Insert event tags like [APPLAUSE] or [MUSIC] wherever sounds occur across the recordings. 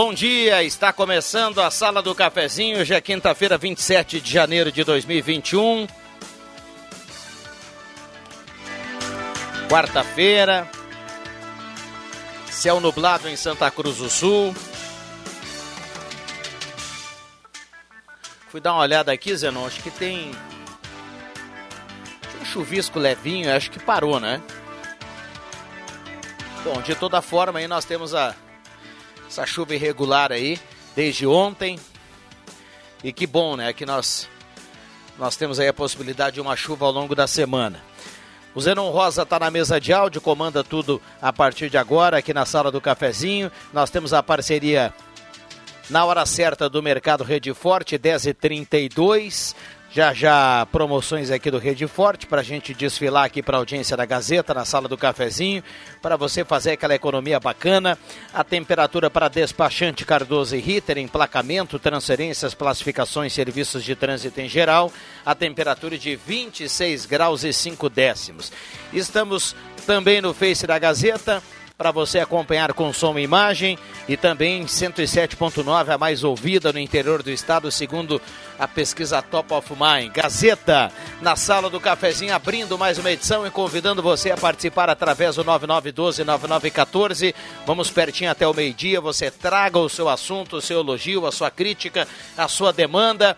Bom dia. Está começando a Sala do Cafezinho. Hoje é quinta-feira, 27 de janeiro de 2021. Quarta-feira. Céu nublado em Santa Cruz do Sul. Fui dar uma olhada aqui, Zenon. Acho que tem. Um chuvisco levinho, acho que parou, né? Bom, de toda forma, aí nós temos a essa chuva irregular aí desde ontem. E que bom, né? Que nós nós temos aí a possibilidade de uma chuva ao longo da semana. O Zenon Rosa está na mesa de áudio, comanda tudo a partir de agora aqui na sala do cafezinho. Nós temos a parceria na hora certa do Mercado Rede Forte, 10h32. Já já promoções aqui do Rede Forte para a gente desfilar aqui para a audiência da Gazeta na sala do cafezinho, para você fazer aquela economia bacana. A temperatura para despachante Cardoso e Ritter, emplacamento, transferências, classificações, serviços de trânsito em geral. A temperatura de 26 graus e 5 décimos. Estamos também no Face da Gazeta para você acompanhar com som e imagem e também 107.9 a mais ouvida no interior do estado, segundo a pesquisa Top of Mind. Gazeta na sala do cafezinho abrindo mais uma edição e convidando você a participar através do 9912-9914. Vamos pertinho até o meio-dia. Você traga o seu assunto, o seu elogio, a sua crítica, a sua demanda.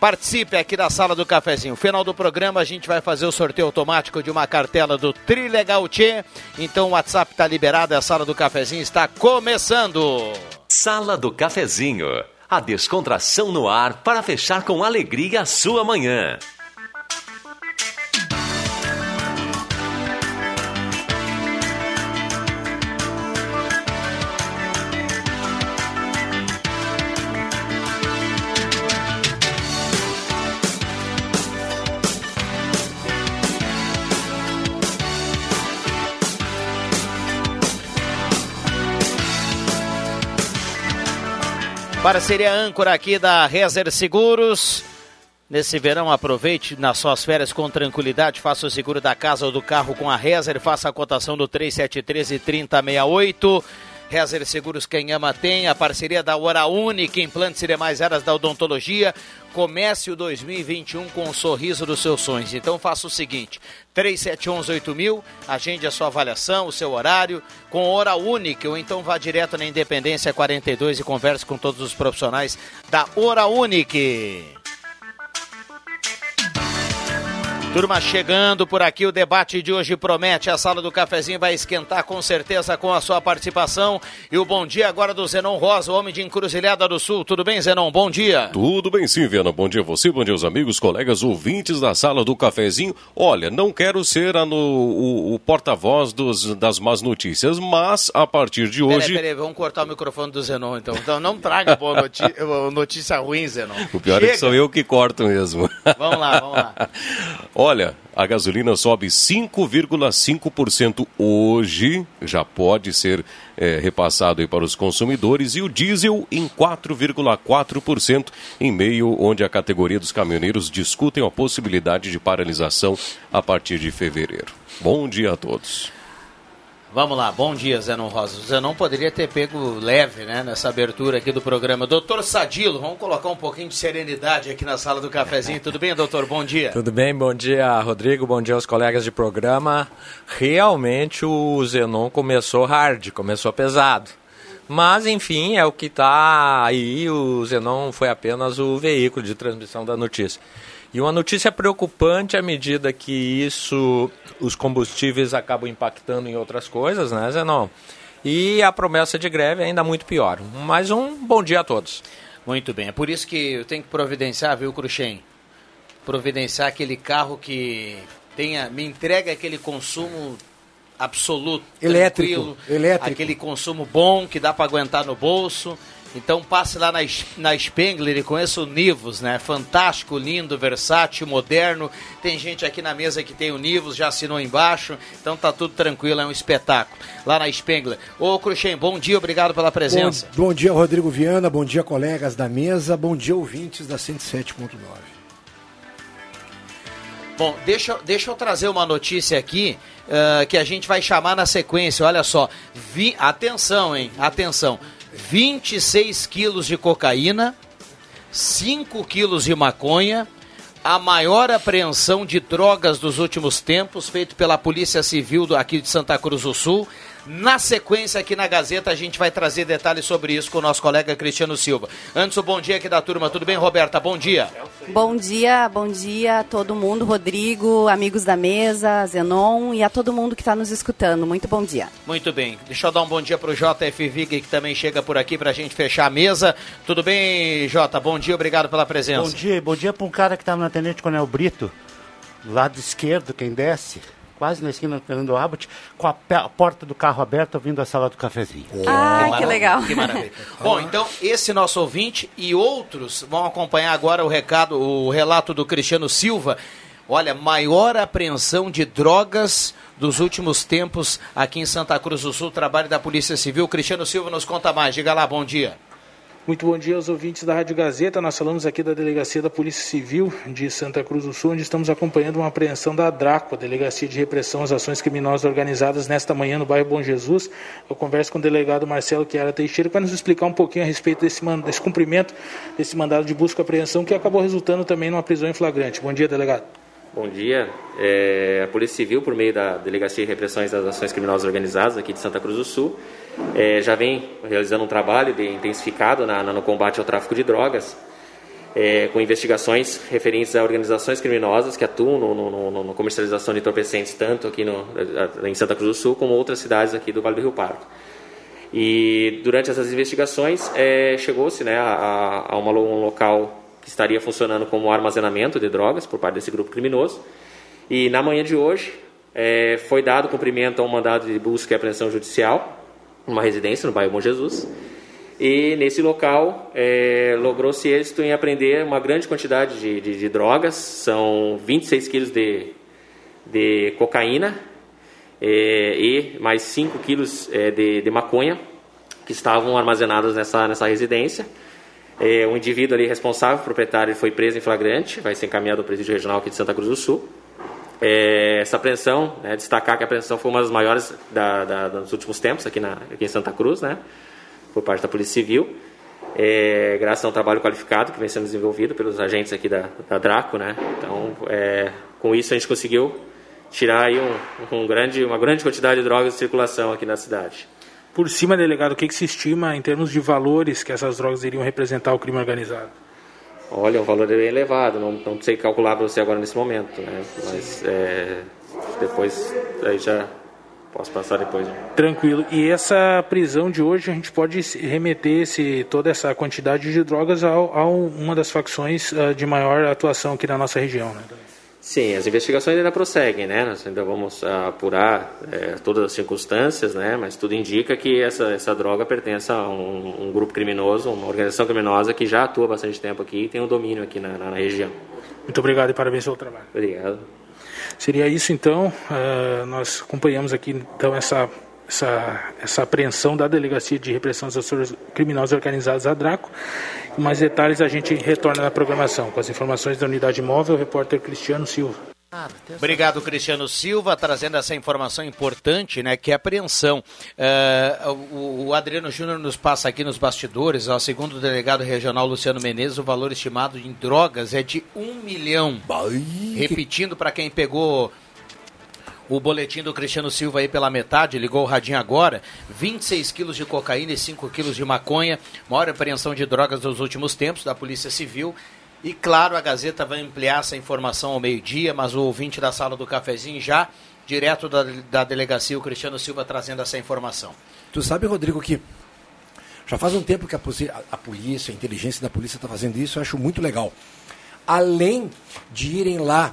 Participe aqui da sala do cafezinho. Final do programa a gente vai fazer o sorteio automático de uma cartela do Trilegal Tchê. Então o WhatsApp está liberado, a sala do cafezinho está começando. Sala do cafezinho. A descontração no ar para fechar com alegria a sua manhã. Parceria âncora aqui da Rezer Seguros. Nesse verão, aproveite nas suas férias com tranquilidade. Faça o seguro da casa ou do carro com a Rezer. Faça a cotação do 373 e 3068. Rezer Seguros, quem ama tem. A parceria da Hora Única, implantes e demais áreas da odontologia. Comece o 2021 com o sorriso dos seus sonhos. Então faça o seguinte: 3711-8000, agende a sua avaliação, o seu horário, com Hora Única, ou então vá direto na Independência 42 e converse com todos os profissionais da Hora Única. Turma chegando por aqui, o debate de hoje promete. A sala do cafezinho vai esquentar com certeza com a sua participação. E o bom dia agora do Zenon Rosa, homem de Encruzilhada do Sul. Tudo bem, Zenon? Bom dia. Tudo bem sim, Viana. Bom dia a você, bom dia aos amigos, colegas, ouvintes da sala do cafezinho. Olha, não quero ser no, o, o porta-voz das más notícias, mas a partir de hoje. Peraí, peraí, vamos cortar o microfone do Zenon então. Então não traga boa notícia, [LAUGHS] notícia ruim, Zenon. O pior Chega. é que sou eu que corto mesmo. Vamos lá, vamos lá. [LAUGHS] Olha, a gasolina sobe 5,5% hoje, já pode ser é, repassado para os consumidores, e o diesel em 4,4%, em meio onde a categoria dos caminhoneiros discutem a possibilidade de paralisação a partir de fevereiro. Bom dia a todos. Vamos lá, bom dia, Zenon Rosa. O Zenon poderia ter pego leve, né, nessa abertura aqui do programa. Doutor Sadilo, vamos colocar um pouquinho de serenidade aqui na sala do cafezinho. Tudo bem, doutor? Bom dia. Tudo bem, bom dia, Rodrigo. Bom dia aos colegas de programa. Realmente o Zenon começou hard, começou pesado. Mas, enfim, é o que está aí. O Zenon foi apenas o veículo de transmissão da notícia. E uma notícia preocupante à medida que isso, os combustíveis acabam impactando em outras coisas, né, Zenon? E a promessa de greve é ainda muito pior. Mais um bom dia a todos. Muito bem, é por isso que eu tenho que providenciar, viu, Cruxem? Providenciar aquele carro que tenha, me entrega aquele consumo absoluto, elétrico, elétrico. aquele consumo bom que dá para aguentar no bolso. Então passe lá na, na Spengler e conheça o Nivus, né? Fantástico, lindo, versátil, moderno. Tem gente aqui na mesa que tem o Nivus, já assinou embaixo. Então tá tudo tranquilo, é um espetáculo. Lá na Spengler. Ô Cruxem, bom dia, obrigado pela presença. Bom, bom dia, Rodrigo Viana. Bom dia, colegas da mesa. Bom dia, ouvintes da 107.9. Bom, deixa, deixa eu trazer uma notícia aqui uh, que a gente vai chamar na sequência. Olha só. Vi, atenção, hein? Atenção. 26 quilos de cocaína, 5 quilos de maconha, a maior apreensão de drogas dos últimos tempos, feito pela Polícia Civil aqui de Santa Cruz do Sul. Na sequência, aqui na Gazeta, a gente vai trazer detalhes sobre isso com o nosso colega Cristiano Silva. Antes, o bom dia aqui da turma. Tudo bem, Roberta? Bom dia. Bom dia, bom dia a todo mundo, Rodrigo, amigos da mesa, Zenon e a todo mundo que está nos escutando. Muito bom dia. Muito bem. Deixa eu dar um bom dia para o JF Vig, que também chega por aqui para a gente fechar a mesa. Tudo bem, Jota? Bom dia, obrigado pela presença. Bom dia, bom dia para um cara que está no Tenente Coronel Brito, lado esquerdo, quem desce quase na esquina do Fernando Abbott, com a, a, porta do carro aberta, ouvindo a sala do cafezinho. Ah, que, que legal. Que maravilha. [LAUGHS] Bom, então, esse nosso ouvinte e outros vão acompanhar agora o recado, o relato do Cristiano Silva. Olha, maior apreensão de drogas dos últimos tempos aqui em Santa Cruz do Sul, trabalho da Polícia Civil. Cristiano Silva nos conta mais. Diga lá, bom dia. Muito bom dia aos ouvintes da Rádio Gazeta. Nós falamos aqui da Delegacia da Polícia Civil de Santa Cruz do Sul, onde estamos acompanhando uma apreensão da DRACO, a Delegacia de Repressão às Ações Criminosas Organizadas, nesta manhã no bairro Bom Jesus. Eu converso com o delegado Marcelo Chiara Teixeira para nos explicar um pouquinho a respeito desse, desse cumprimento desse mandado de busca e apreensão que acabou resultando também numa prisão em flagrante. Bom dia, delegado. Bom dia. É, a Polícia Civil, por meio da Delegacia de Repressão às Ações Criminosas Organizadas aqui de Santa Cruz do Sul, é, já vem realizando um trabalho de, intensificado na, na, no combate ao tráfico de drogas, é, com investigações referentes a organizações criminosas que atuam no, no, no, no comercialização de entorpecentes, tanto aqui em Santa Cruz do Sul como outras cidades aqui do Vale do Rio Pardo. E durante essas investigações é, chegou-se né, a, a uma, um local que estaria funcionando como armazenamento de drogas por parte desse grupo criminoso. E na manhã de hoje é, foi dado cumprimento a um mandado de busca e apreensão judicial uma residência no bairro Bom Jesus. E nesse local é, logrou-se êxito em apreender uma grande quantidade de, de, de drogas, são 26 quilos de, de cocaína é, e mais 5 quilos é, de, de maconha que estavam armazenados nessa, nessa residência. É, o indivíduo ali responsável, proprietário, foi preso em flagrante, vai ser encaminhado ao presídio regional aqui de Santa Cruz do Sul. É, essa apreensão, né, destacar que a apreensão foi uma das maiores da, da, dos últimos tempos aqui, na, aqui em Santa Cruz, né, por parte da Polícia Civil, é, graças a um trabalho qualificado que vem sendo desenvolvido pelos agentes aqui da, da Draco. Né, então, é, com isso, a gente conseguiu tirar aí um, um grande, uma grande quantidade de drogas de circulação aqui na cidade. Por cima, delegado, o que, que se estima em termos de valores que essas drogas iriam representar ao crime organizado? Olha, o valor é bem elevado, não, não sei calcular para você agora nesse momento, né? Mas é, depois aí já posso passar depois. Tranquilo. E essa prisão de hoje a gente pode remeter esse, toda essa quantidade de drogas a, a uma das facções uh, de maior atuação aqui na nossa região, né? Sim, as investigações ainda prosseguem, né? Nós ainda vamos apurar é, todas as circunstâncias, né? Mas tudo indica que essa, essa droga pertence a um, um, grupo criminoso, uma organização criminosa que já atua bastante tempo aqui e tem um domínio aqui na, na região. Muito obrigado e parabéns pelo trabalho. Obrigado. Seria isso então. Uh, nós acompanhamos aqui então essa essa, essa apreensão da Delegacia de Repressão às Ações Criminosas Organizadas, a DRACO. Mais detalhes a gente retorna na programação. Com as informações da unidade móvel, o repórter Cristiano Silva. Obrigado, Cristiano Silva, trazendo essa informação importante, né, que é a apreensão. Uh, o, o, Adriano Júnior nos passa aqui nos bastidores, ó, segundo o delegado regional Luciano Menezes, o valor estimado em drogas é de um milhão. Repetindo para quem pegou O boletim do Cristiano Silva aí pela metade, ligou o radinho agora. 26 quilos de cocaína e 5 quilos de maconha. Maior apreensão de drogas dos últimos tempos da Polícia Civil. E claro, a Gazeta vai ampliar essa informação ao meio-dia, mas o ouvinte da sala do cafezinho já, direto da, da delegacia, o Cristiano Silva trazendo essa informação. Tu sabe, Rodrigo, que já faz um tempo que a, a polícia, a inteligência da polícia está fazendo isso, eu acho muito legal. Além de irem lá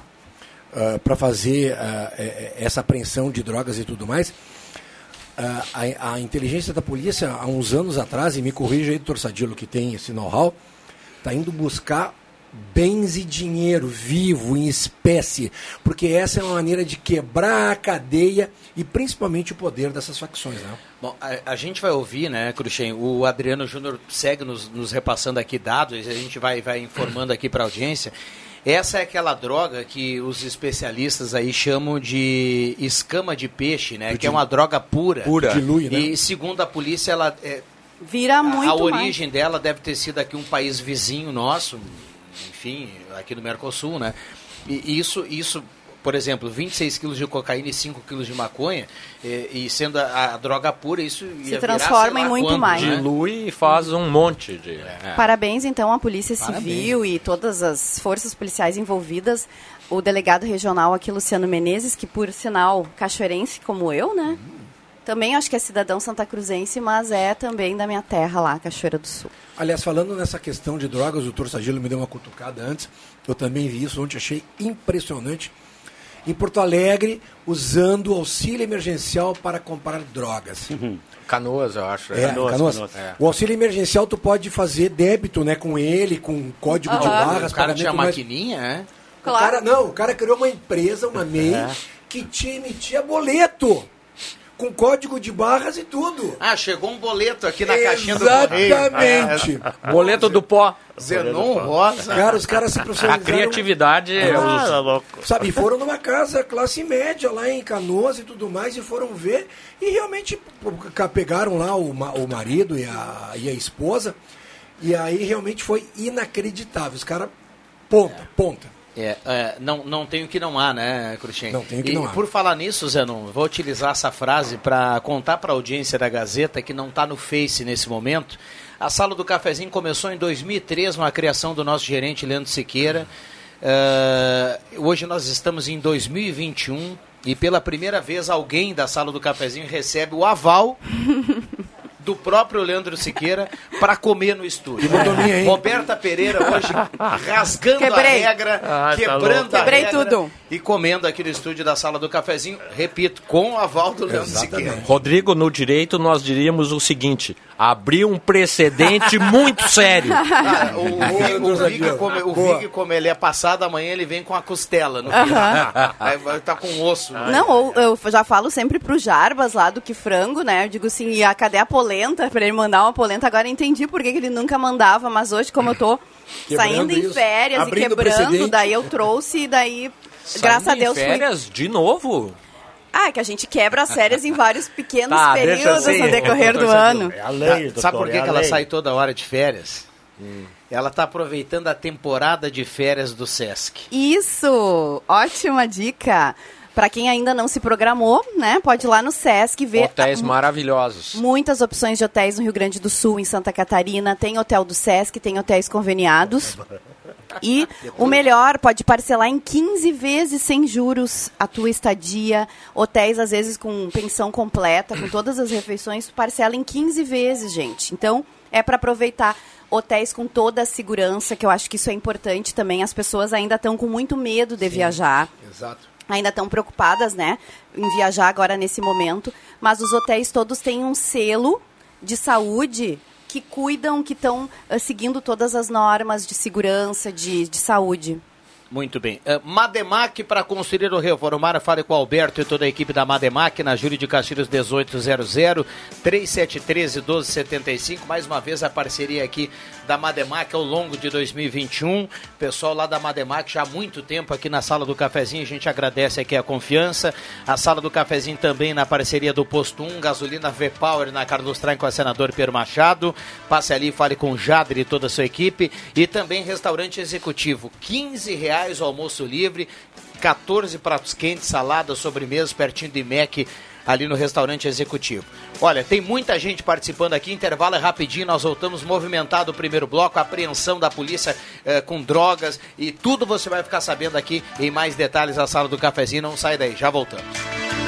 uh, para fazer uh, essa apreensão de drogas e tudo mais, uh, a, a, inteligência da polícia, há uns anos atrás, e me corrija aí, doutor Sadilo, que tem esse know-how, está indo buscar bens e dinheiro vivo, em espécie, porque essa é uma maneira de quebrar a cadeia e principalmente o poder dessas facções. Né? Bom, a, a gente vai ouvir, né, Cruxem, o Adriano Júnior segue nos, nos, repassando aqui dados, a gente vai, vai informando aqui para a audiência. Essa é aquela droga que os especialistas aí chamam de escama de peixe, né? Que é uma droga pura. Pura. Dilui, né? E segundo a polícia, ela é, vira muito A origem mais. dela deve ter sido aqui um país vizinho nosso, enfim, aqui no Mercosul, né? E isso, isso por exemplo, 26 quilos de cocaína e 5 quilos de maconha, e, e sendo a, a, droga pura, isso se transforma virar, em muito quando, mais. Né? Dilui e faz um monte de. É. Parabéns, então, à Polícia Parabéns. Civil e todas as forças policiais envolvidas. O delegado regional aqui, Luciano Menezes, que por sinal cachoeirense como eu, né? Uhum. Também acho que é cidadão santacruzense, mas é também da minha terra lá, Cachoeira do Sul. Aliás, falando nessa questão de drogas, o doutor Sagilo me deu uma cutucada antes. Eu também vi isso ontem, achei impressionante em Porto Alegre usando auxílio emergencial para comprar drogas. Uhum. Canoas, eu acho. É, Canoas. Canoas. Canoas. É. O auxílio emergencial tu pode fazer débito, né, com ele, com código de barras. O cara tinha mais... maquininha, é? Claro. O cara, não, o cara criou uma empresa, uma MEI, é. que te emitia boleto com código de barras e tudo. Ah, chegou um boleto aqui na caixinha do correio. Exatamente. Boleto do pó. Zenon Rosa. Cara, os caras se profissionalizaram. A criatividade é ah, louco. Sabe, [LAUGHS] foram numa casa classe média lá em Canoas e tudo mais e foram ver e realmente pegaram lá o, o marido e a, e a esposa e aí realmente foi inacreditável. Os caras, ponta, ponta. É, é, não, não tem o que não há, né, Cruxem? Não tem o que e, não há. por falar nisso, Zenon, vou utilizar essa frase para contar para a audiência da Gazeta, que não está no Face nesse momento. A Sala do Cafezinho começou em 2003, com a criação do nosso gerente Leandro Siqueira. Uh, hoje nós estamos em 2021 e pela primeira vez alguém da Sala do Cafezinho recebe o aval [LAUGHS] do próprio Leandro Siqueira para comer no estúdio. Roberta Pereira hoje rasgando Quebrei. a regra, ah, tá quebrando tá a Quebrei regra tudo. e comendo aqui no estúdio da sala do cafezinho, repito, com o aval do Leandro Exatamente. Siqueira. Rodrigo, no direito nós diríamos o seguinte: abriu um precedente [LAUGHS] muito sério. Ah, o, [LAUGHS] o, o, Vig, como, o Vig, como ele é passado, amanhã ele vem com a costela no uh -huh. Aí vai estar tá com osso. Não, eu já falo sempre pro Jarbas lá do que frango, né? Eu digo assim, e a, cadê a polenta? Pra ele mandar uma polenta. Agora entendi por que, que ele nunca mandava, mas hoje, como eu tô Quebrando saindo em férias e quebrando, daí eu trouxe e daí, Saindo graças a Deus, férias fui... de novo? Ah, é que a gente quebra as férias em vários pequenos tá, períodos assim, no decorrer do ano. É a lei, doutor, Sabe por que, é que ela sai toda hora de férias? Hum. Ela está aproveitando a temporada de férias do Sesc. Isso! Ótima dica! Para quem ainda não se programou, né, pode ir lá no Sesc ver. Hotéis maravilhosos. Muitas opções de hotéis no Rio Grande do Sul, em Santa Catarina. Tem hotel do Sesc, tem hotéis conveniados. E o melhor, pode parcelar em 15 vezes sem juros a tua estadia. Hotéis, às vezes, com pensão completa, com todas as refeições, parcela em 15 vezes, gente. Então, é para aproveitar hotéis com toda a segurança, que eu acho que isso é importante também. As pessoas ainda estão com muito medo de Sim, viajar. Exato ainda estão preocupadas, né, em viajar agora nesse momento, mas os hotéis todos têm um selo de saúde que cuidam, que estão uh, seguindo todas as normas de segurança, de, de saúde. Muito bem. Uh, Mademac para construir ou reformar, fale com o Alberto e toda a equipe da Mademac na Júlio de Castilhos 1800 3713 1275. Mais uma vez a parceria aqui da Mademac ao longo de 2021. Pessoal lá da Mademac já há muito tempo aqui na Sala do Cafezinho, a gente agradece aqui a confiança. A Sala do Cafezinho também na parceria do Posto 1, gasolina V-Power na Carlos Traem com a senador Pedro Machado. Passe ali fale com o Jadre e toda a sua equipe. E também restaurante executivo, 15 reais o almoço livre 14 pratos quentes, salada, sobremesa, pertinho do IMEC, ali no restaurante executivo. Olha, tem muita gente participando aqui, intervalo é rapidinho, nós voltamos movimentado o primeiro bloco, apreensão da polícia eh, com drogas e tudo você vai ficar sabendo aqui em mais detalhes na sala do cafezinho, não sai daí, já voltamos.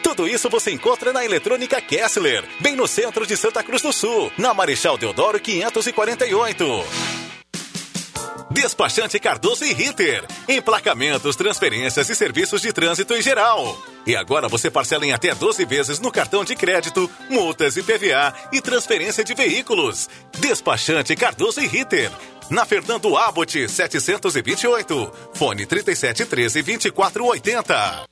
Tudo isso você encontra na Eletrônica Kessler, bem no centro de Santa Cruz do Sul, na Marechal Deodoro 548. Despachante Cardoso e Ritter. Emplacamentos, transferências e serviços de trânsito em geral. E agora você parcela em até 12 vezes no cartão de crédito, multas e PVA e transferência de veículos. Despachante Cardoso e Ritter. Na Fernando Abbott 728. Fone 3713 2480.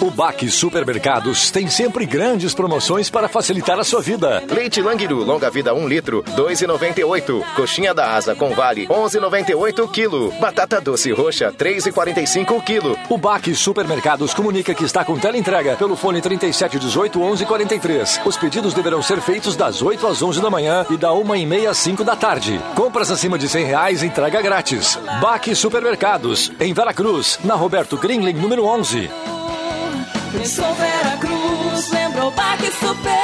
O Baque Supermercados tem sempre grandes promoções para facilitar a sua vida. Leite Languiru, longa vida 1 litro, 2,98. Coxinha da asa com vale, 11,98 quilo. Batata doce roxa, 3,45 quilo. O Baque Supermercados comunica que está com teleentrega pelo fone 3718 1143. Os pedidos deverão ser feitos das 8 às 11 da manhã e da 1 e meia às 5 da tarde. Compras acima de 100 reais, entrega grátis. Baque Supermercados, em Veracruz, na Roberto Greenling, número 11. Pensou Vera Cruz, lembrou Baque Supermercado.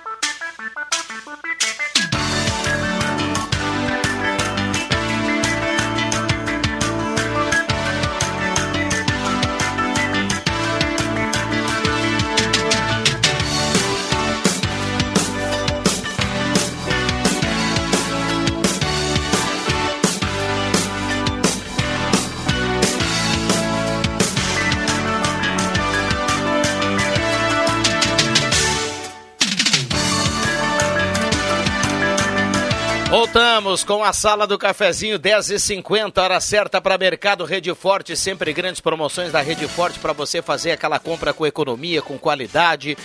Voltamos com a sala do cafezinho 10h50, hora certa para Mercado Rede Forte, sempre grandes promoções da Rede Forte para você fazer aquela compra com economia, com qualidade.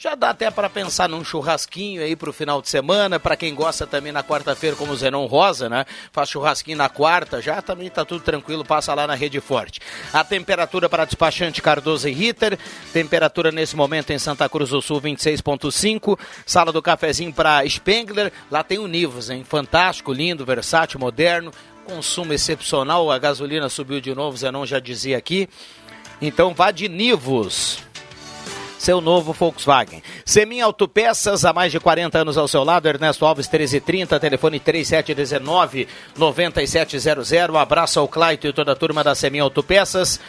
Já dá até para pensar num churrasquinho aí pro final de semana, para quem gosta também na quarta-feira, como o Zenon Rosa, né? Faz churrasquinho na quarta, já também tá tudo tranquilo, passa lá na Rede Forte. A temperatura para despachante Cardoso e Ritter, temperatura nesse momento em Santa Cruz do Sul 26.5, sala do cafezinho para Spengler, lá tem o Nivus, hein? Fantástico, lindo, versátil, moderno, consumo excepcional, a gasolina subiu de novo, Zenon já dizia aqui. Então vá de Nivus seu novo Volkswagen. Semin Autopeças, há mais de 40 anos ao seu lado, Ernesto Alves 1330, telefone 3719-9700. Um abraço ao Claito e toda a turma da Semin Autopeças.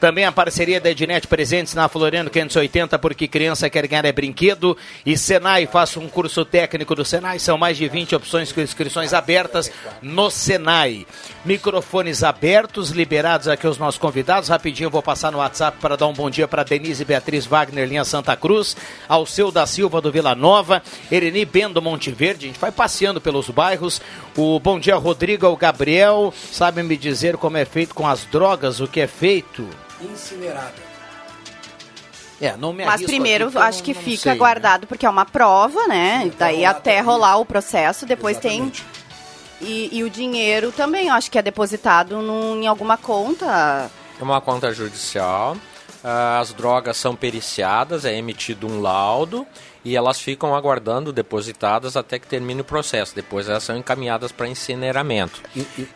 Também a parceria da Ednet Presentes na Floriano 580, porque criança quer ganhar é brinquedo. E Senai, faça um curso técnico do Senai. São mais de 20 opções com inscrições abertas no Senai. Microfones abertos, liberados aqui os nossos convidados. Rapidinho vou passar no WhatsApp para dar um bom dia para Denise Beatriz Wagner, linha Santa Cruz. Ao seu da Silva do Vila Nova. Ereni Bendo Monte Verde. A gente vai passeando pelos bairros. O bom dia Rodrigo ao Gabriel. Sabe me dizer como é feito com as drogas, o que é feito? Incinerada. É, não me Mas primeiro, aqui, eu acho não- que não fica sei, né? guardado, porque é uma prova, né? Daí rolar até rolar o processo, depois tem. E, e o dinheiro também, acho que é depositado num- em alguma conta. É uma conta judicial. ah, As drogas são periciadas, é emitido um laudo e elas ficam aguardando depositadas até que termine o processo. Depois elas são encaminhadas para incineramento.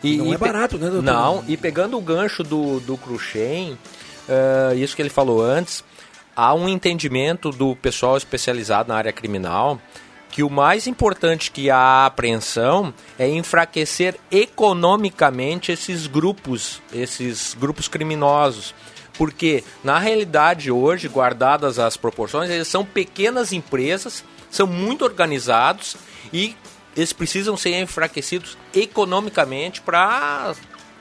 e não é barato, né, doutor? Não, e pegando o gancho do, do Cruxem, ah, isso que ele falou antes, há um entendimento do pessoal especializado na área criminal que o mais importante que a apreensão é enfraquecer economicamente esses grupos, esses grupos criminosos. Porque, na realidade, hoje, guardadas as proporções, eles são pequenas empresas, são muito organizados e eles precisam ser enfraquecidos economicamente para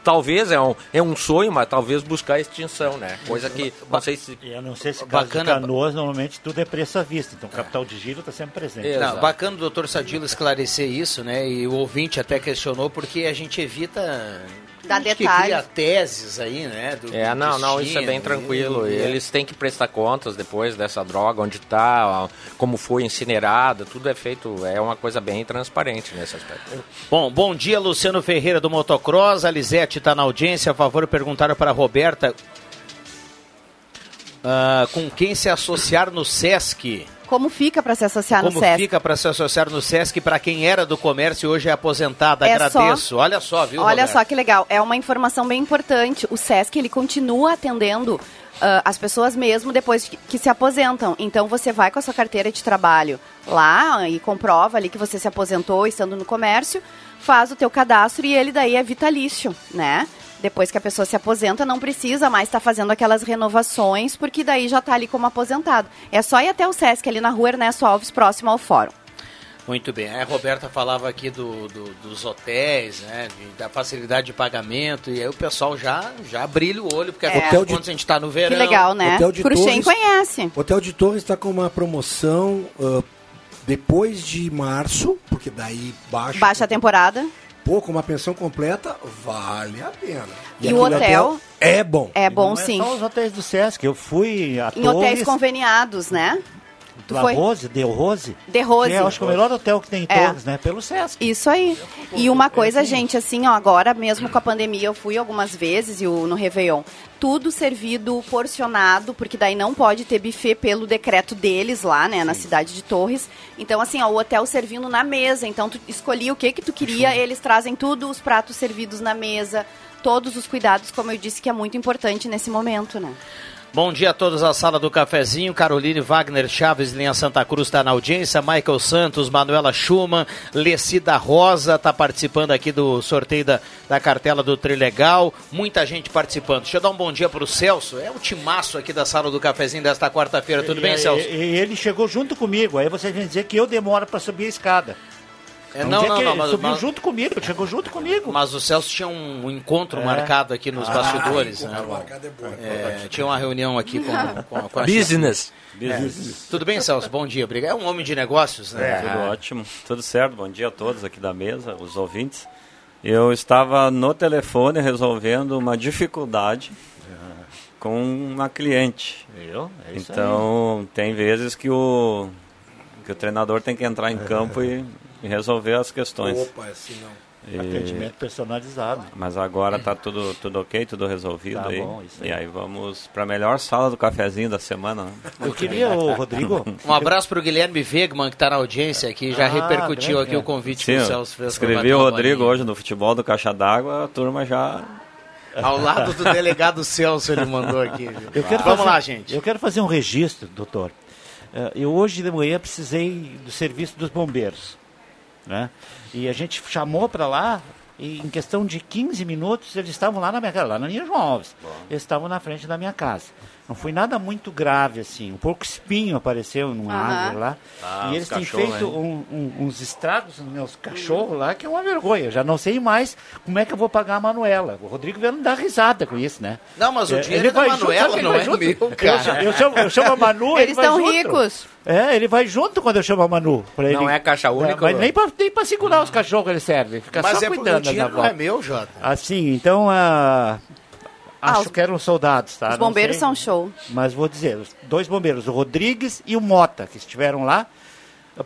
talvez é um, é um sonho, mas talvez buscar a extinção, né? Coisa que não sei se Eu não sei se Bacana. canoas, normalmente tudo é preço à vista. Então, capital de giro está sempre presente. Não, bacana o doutor Sadilo esclarecer isso, né? E o ouvinte até questionou porque a gente evita. Dar gente que detalhes. cria teses aí, né? do- É, do não, não, isso é bem tranquilo. e- Eles têm que prestar contas depois dessa droga, onde está, como foi incinerada, tudo é feito, é uma coisa bem transparente nesse aspecto. Bom, bom dia, Luciano Ferreira do Motocross. A Lisete está na audiência. A favor, perguntaram para a Roberta ah, com quem se associar no SESC. Como fica para se associar Como no SESC? fica para se associar no SESC para quem era do comércio e hoje é aposentada? É Agradeço. só- Olha só, viu? Olha Roberto? só que legal, é uma informação bem importante. O SESC ele continua atendendo ah, as pessoas mesmo depois que, que se aposentam. Então você vai com a sua carteira de trabalho lá e comprova ali que você se aposentou estando no comércio, faz o teu cadastro e ele daí é vitalício, né? Depois que a pessoa se aposenta, não precisa mais estar fazendo aquelas renovações, porque daí já está ali como aposentado. É só ir até o SESC ali na rua Ernesto Alves, próximo ao fórum. Muito bem. A Roberta falava aqui do, do- dos hotéis, né? de- da facilidade de pagamento. E aí o pessoal já, já brilha o olho, porque É. afinal Hotel de contas a gente está no verão. Que legal, né? Hotel de Cruxem Torres- conhece. Hotel de Torres está com uma promoção ah, depois de março, porque daí baixa. Baixa a temporada. Pô, com uma pensão completa, vale a pena. E o aquele hotel? É bom. É bom Não sim. É só os hotéis do Sesc. Eu fui a Em hotéis Torres, conveniados, né? Tu La foi? Rose, Del Rose. De Rose. Que é, acho que é o melhor hotel que tem em É. Torres, né? Pelo Sesc. Isso aí. E uma coisa, gente, assim, ó, agora mesmo com a pandemia, eu fui algumas vezes e o, no Réveillon. Tudo servido porcionado, porque daí não pode ter buffet pelo decreto deles lá, né, na cidade de Torres. Então, assim, ó, o hotel servindo na mesa. Então, tu escolhia o que que tu queria, eles trazem tudo, os pratos servidos na mesa. Todos os cuidados, como eu disse, que é muito importante nesse momento, né? Bom dia a todos a sala do cafezinho. Caroline Wagner Chaves, linha Santa Cruz, está na audiência. Michael Santos, Manuela Schumann, Lecida Rosa está participando aqui do sorteio da, da cartela do Trilegal. Muita gente participando. Deixa eu dar um bom dia para o Celso. É o timaço aqui da sala do cafezinho desta quarta-feira. Tudo bem, E- Celso? E, e ele chegou junto comigo. Aí vocês vão dizer que eu demoro para subir a escada. É, não, é não, que não, mas- subiu mas- junto comigo, chegou junto comigo. Mas o Celso tinha um encontro É. marcado aqui nos Ah, bastidores. né? marcado é bom. É, tinha uma reunião aqui com, com, com a [LAUGHS] Business. É. Tudo bem, Celso? Bom dia. Obrigado. É um homem de negócios, né? Tudo ótimo, tudo certo. Bom dia a todos aqui da mesa, os ouvintes. Eu estava no telefone resolvendo uma dificuldade com uma cliente. Eu? É então, tem vezes que o, que o treinador tem que entrar em campo e, e resolver as questões. Opa, assim não. E- Atendimento personalizado. Mas agora tá tudo, tudo ok, tudo resolvido Tá aí. bom, isso aí. E aí vamos para a melhor sala do cafezinho da semana. né? Eu queria, ô, [LAUGHS] Rodrigo, Um abraço para o Guilherme Wegman, que está na audiência aqui. Já Ah, repercutiu grande, aqui é. o convite Sim, que o Celso fez. Escrevi o Rodrigo hoje no futebol do Caixa d'Água, a turma já. Ao lado do delegado Celso, ele mandou aqui. viu? Eu quero Vamos fazer- lá, gente. Eu quero fazer um registro, doutor. Eh, Eu hoje de manhã precisei do serviço dos bombeiros. Né? E a gente chamou para lá e em questão de 15 minutos eles estavam lá na minha casa, lá na linha João Alves. Eles estavam na frente da minha casa. Não foi nada muito grave assim. Um pouco espinho apareceu numa Aham. árvore lá. Ah, e eles têm feito um- um- uns estragos nos meus cachorros lá que é uma vergonha. Eu já não sei mais como é que eu vou pagar a Manuela. O Rodrigo veio me dar risada com isso, né? Não, mas o É, dinheiro ele é da junto, Manuela, não é junto? meu, Eu cara. chamo- Eu chamo, eu chamo a Manu, [LAUGHS] ele Eles estão ricos. É, ele vai junto quando eu chamo a Manu. pra Não ele- é caixa única, mas ou- nem pra, nem pra segurar os cachorros ele serve. Fica Mas só é cuidando o da dinheiro não é meu, Jota. Assim, então, ah, Ah, acho os- que eram soldados, tá? Os Não bombeiros sei. são show. Mas vou dizer, os dois bombeiros, o Rodrigues e o Mota, que estiveram lá.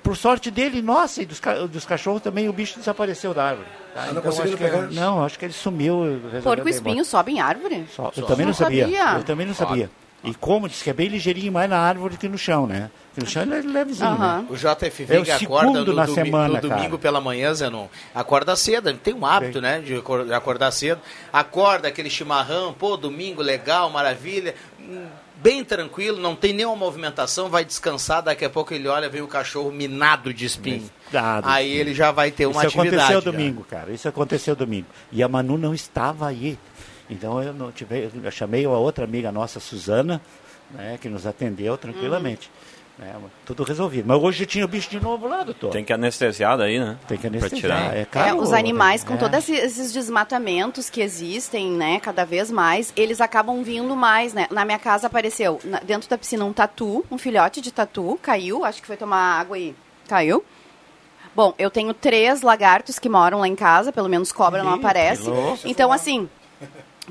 Por sorte dele, nossa, e dos, ca- dos cachorros também, o bicho desapareceu da árvore. tá? Ah, não Então, conseguiram acho que- pegar? Não, acho que ele sumiu. Porco espinho sobe em árvore? Só- Eu também não, sabia. Eu também não Sobe. sabia. E como, diz que é bem ligeirinho mais na árvore que no chão, né? Porque no chão ele é levezinho, né? O JFV É o que acorda no, na domi- semana, no domingo cara. pela manhã, Zenon. Acorda cedo, ele tem um hábito, né, de acor- de acordar cedo. Acorda aquele chimarrão, pô, domingo legal, maravilha. hum, Bem tranquilo, não tem nenhuma movimentação, vai descansar, daqui a pouco ele olha, vem o cachorro minado de espinho. Dado, Aí sim. ele já vai ter uma Isso atividade. aconteceu já. domingo, cara. Isso aconteceu domingo. E a Manu não estava aí. Então eu não tive, eu chamei a outra amiga nossa, Suzana, né, que nos atendeu tranquilamente. Né, tudo resolvido. Mas hoje tinha o bicho de novo lá, doutor. Tem que anestesiar daí, né? Tem que anestesiar. tirar. É É, os animais, com é. todos esses desmatamentos que existem, né, cada vez mais, eles acabam vindo mais, né? Na minha casa apareceu, na- dentro da piscina, um tatu, um filhote de tatu, caiu, acho que foi tomar água e caiu. Bom, eu tenho três lagartos que moram lá em casa, pelo menos cobra não Ih, aparece. que louco. Então, assim,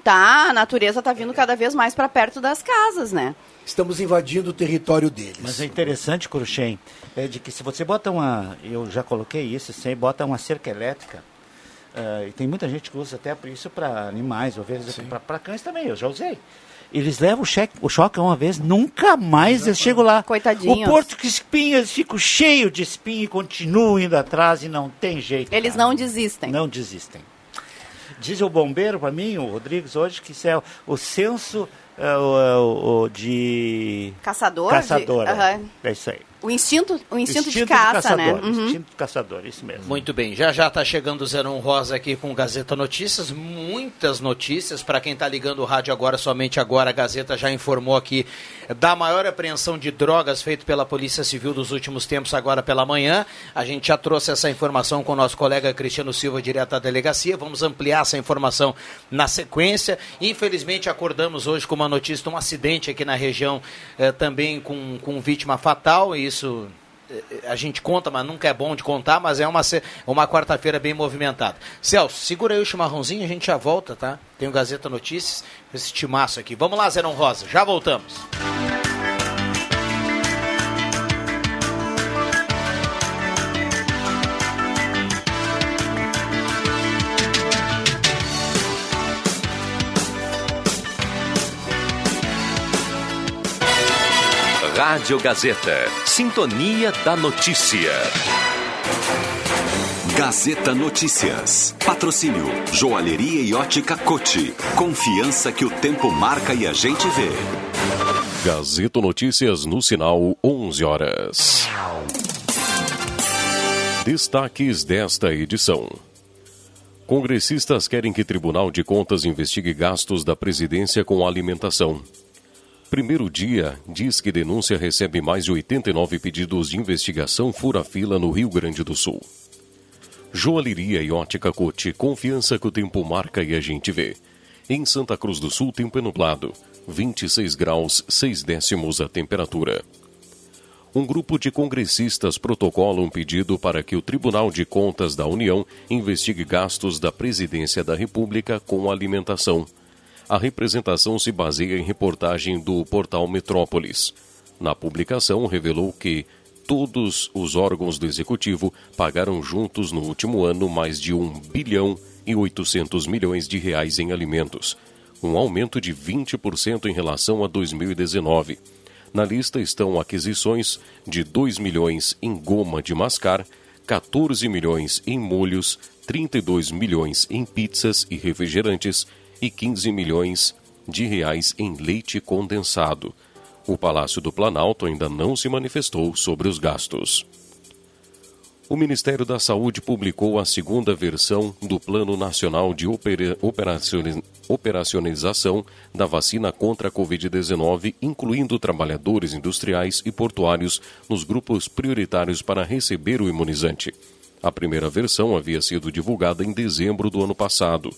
tá, a natureza tá vindo cada vez mais para perto das casas, né? Estamos invadindo o território deles. Mas é interessante, Cruxem, é de que se você bota uma. Eu já coloquei isso, você bota uma cerca elétrica. ah, e tem muita gente que usa até isso para animais, ovelhas, para cães também, eu já usei. Eles levam o, cheque, o choque uma vez, nunca mais eles chegam lá. Coitadinhos. O Porto que espinha, eles ficam cheios de espinho e continuam indo atrás e não tem jeito. Eles cara. não desistem. Não desistem. Diz o bombeiro para mim, o Rodrigues, hoje, que isso é o- senso de. Caçador? de- Caçador. é. Aham. É isso aí. O instinto, o instinto, de Instinto caça, né? caçador, Uhum. Instinto de caçador, isso mesmo. Muito bem, já já está chegando o Zenon Rosa aqui com Gazeta Notícias, muitas notícias, para quem está ligando o rádio agora, somente agora, a Gazeta já informou aqui da maior apreensão de drogas feita pela Polícia Civil dos últimos tempos, agora pela manhã, a gente já trouxe essa informação com o nosso colega Cristiano Silva, direto da delegacia, vamos ampliar essa informação na sequência, infelizmente acordamos hoje com uma notícia de um acidente aqui na região, eh, também com, com vítima fatal, e isso a gente conta, mas nunca é bom de contar, mas é uma, uma quarta-feira bem movimentada. Celso, segura aí o chimarrãozinho, a gente já volta, tá? Tem o Gazeta Notícias, esse timaço aqui. Vamos lá, Zenon Rosa, já voltamos. Rádio Gazeta. Sintonia da Notícia. Gazeta Notícias. Patrocínio Joalheria e Ótica Cote. Confiança que o tempo marca e a gente vê. Gazeta Notícias no sinal 11 horas. Destaques desta edição. Congressistas querem que Tribunal de Contas investigue gastos da presidência com alimentação. Primeiro dia diz que denúncia recebe mais de 89 pedidos de investigação fura-fila no Rio Grande do Sul. Joalheria e ótica Cote, confiança que o tempo marca e a gente vê. Em Santa Cruz do Sul, tempo é nublado, 26 graus, 6 décimos a temperatura. Um grupo de congressistas protocola um pedido para que o Tribunal de Contas da União investigue gastos da Presidência da República com alimentação. A representação se baseia em reportagem do portal Metrópolis. Na publicação, revelou que todos os órgãos do Executivo pagaram juntos no último ano mais de 1 bilhão e 800 milhões de reais em alimentos, um aumento de 20% em relação a 2019. Na lista estão aquisições de 2 milhões em goma de mascar, 14 milhões em molhos, 32 milhões em pizzas e refrigerantes e 15 milhões de reais em leite condensado. O Palácio do Planalto ainda não se manifestou sobre os gastos. O Ministério da Saúde publicou a segunda versão do Plano Nacional de Opera Operacionalização da vacina contra a Covid-19, incluindo trabalhadores industriais e portuários nos grupos prioritários para receber o imunizante. A primeira versão havia sido divulgada em dezembro do ano passado.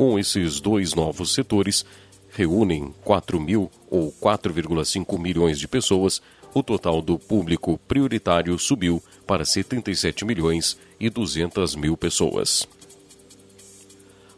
Com esses dois novos setores, reúnem 4 mil ou 4,5 milhões de pessoas, o total do público prioritário subiu para 77 milhões e 200 mil pessoas.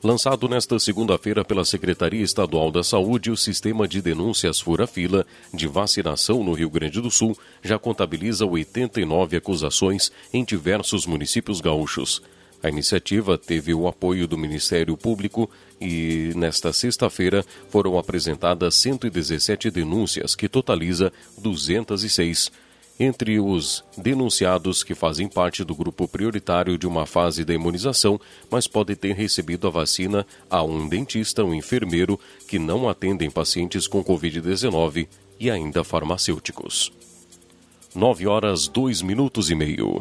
Lançado nesta segunda-feira pela Secretaria Estadual da Saúde, o sistema de denúncias Fura-Fila de vacinação no Rio Grande do Sul já contabiliza 89 acusações em diversos municípios gaúchos. A iniciativa teve o apoio do Ministério Público e, nesta sexta-feira, foram apresentadas 117 denúncias, que totaliza 206 entre os denunciados que fazem parte do grupo prioritário de uma fase da imunização, mas podem ter recebido a vacina, há um dentista, um enfermeiro que não atendem pacientes com Covid-19 e ainda farmacêuticos. 9 horas 2 minutos e meio.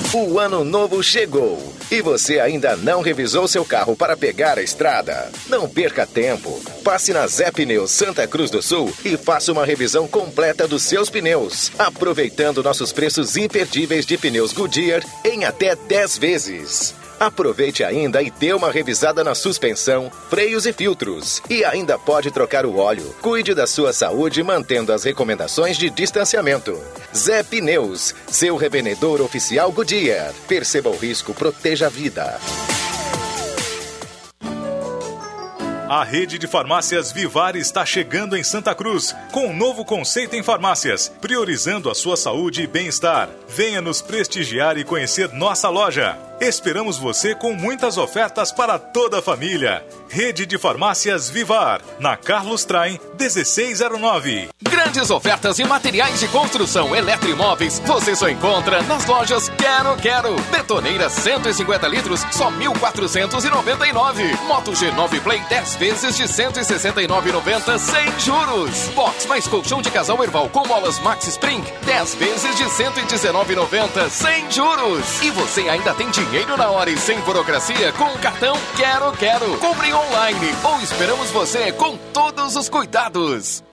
O ano novo chegou e você ainda não revisou seu carro para pegar a estrada. Não perca tempo. Passe na Zé Pneus Santa Cruz do Sul e faça uma revisão completa dos seus pneus, aproveitando nossos preços imperdíveis de pneus Goodyear em até 10 vezes. Aproveite ainda e dê uma revisada na suspensão, freios e filtros. E ainda pode trocar o óleo. Cuide da sua saúde mantendo as recomendações de distanciamento. Zé Pneus, seu revendedor oficial Goodyear. Perceba o risco, proteja a vida. A rede de farmácias Vivar está chegando em Santa Cruz com um novo conceito em farmácias, priorizando a sua saúde e bem-estar. Venha nos prestigiar e conhecer nossa loja. Esperamos você com muitas ofertas para toda a família. Rede de Farmácias Vivar, na Carlos Traem, 1609. Grandes ofertas em materiais de construção eletroimóveis você só encontra nas lojas Quero Quero. Betoneira 150 litros, só 1.499. Moto G9 Play 10 vezes de 169,90 sem juros. Box mais colchão de casal Erval com molas Max Spring 10 vezes de 119,90 sem juros. E você ainda tem dinheiro na hora e sem burocracia com o cartão Quero Quero. Compre online ou esperamos você com todos os cuidados.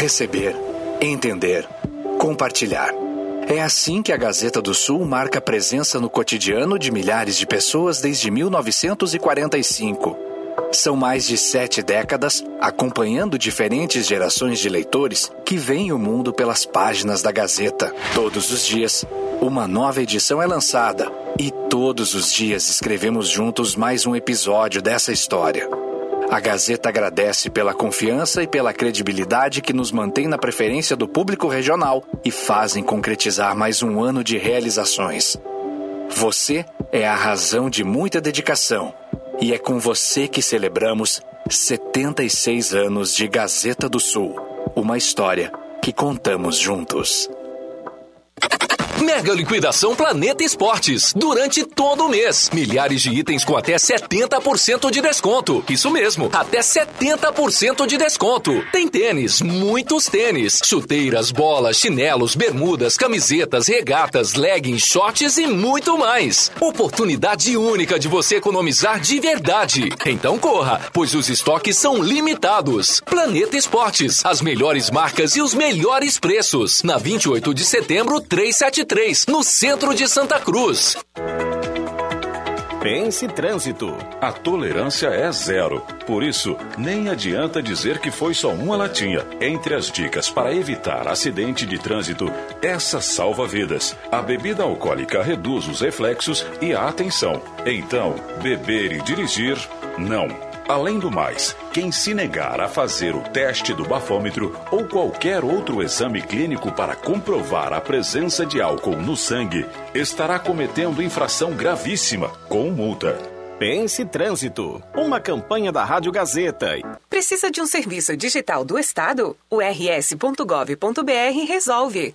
Receber, entender, compartilhar. É assim que a Gazeta do Sul marca presença no cotidiano de milhares de pessoas desde 1945. São mais de sete décadas acompanhando diferentes gerações de leitores que veem o mundo pelas páginas da Gazeta. Todos os dias, uma nova edição é lançada e todos os dias escrevemos juntos mais um episódio dessa história. A Gazeta agradece pela confiança e pela credibilidade que nos mantém na preferência do público regional e fazem concretizar mais um ano de realizações. Você é a razão de muita dedicação e é com você que celebramos 76 anos de Gazeta do Sul. Uma história que contamos juntos. Mega liquidação Planeta Esportes. Durante todo o mês. Milhares de itens com até 70% de desconto. Isso mesmo, até 70% de desconto. Tem tênis, muitos tênis. Chuteiras, bolas, chinelos, bermudas, camisetas, regatas, leggings, shorts e muito mais. Oportunidade única de você economizar de verdade. Então corra, pois os estoques são limitados. Planeta Esportes. As melhores marcas e os melhores preços. Na 28 de setembro, 373 no centro de Santa Cruz. Pense Trânsito. A tolerância é zero. Por isso, nem adianta dizer que foi só uma latinha. Entre as dicas para evitar acidente de trânsito, essa salva vidas. A bebida alcoólica reduz os reflexos e a atenção. Então, beber e dirigir, não. Além do mais, quem se negar a fazer o teste do bafômetro ou qualquer outro exame clínico para comprovar a presença de álcool no sangue estará cometendo infração gravíssima, com multa. Pense Trânsito, uma campanha da Rádio Gazeta. Precisa de um serviço digital do Estado? O rs.gov.br resolve.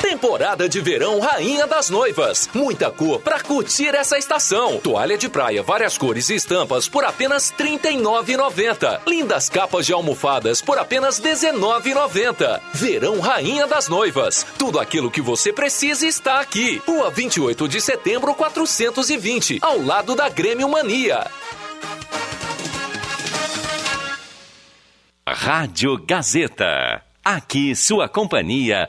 Temporada de verão Rainha das Noivas. Muita cor para curtir essa estação. Toalha de praia, várias cores e estampas por apenas R$ 39,90. Lindas capas de almofadas por apenas R$ 19,90. Verão Rainha das Noivas. Tudo aquilo que você precisa está aqui. Rua 28 de setembro, 420, ao lado da Grêmio Mania. Rádio Gazeta. Aqui sua companhia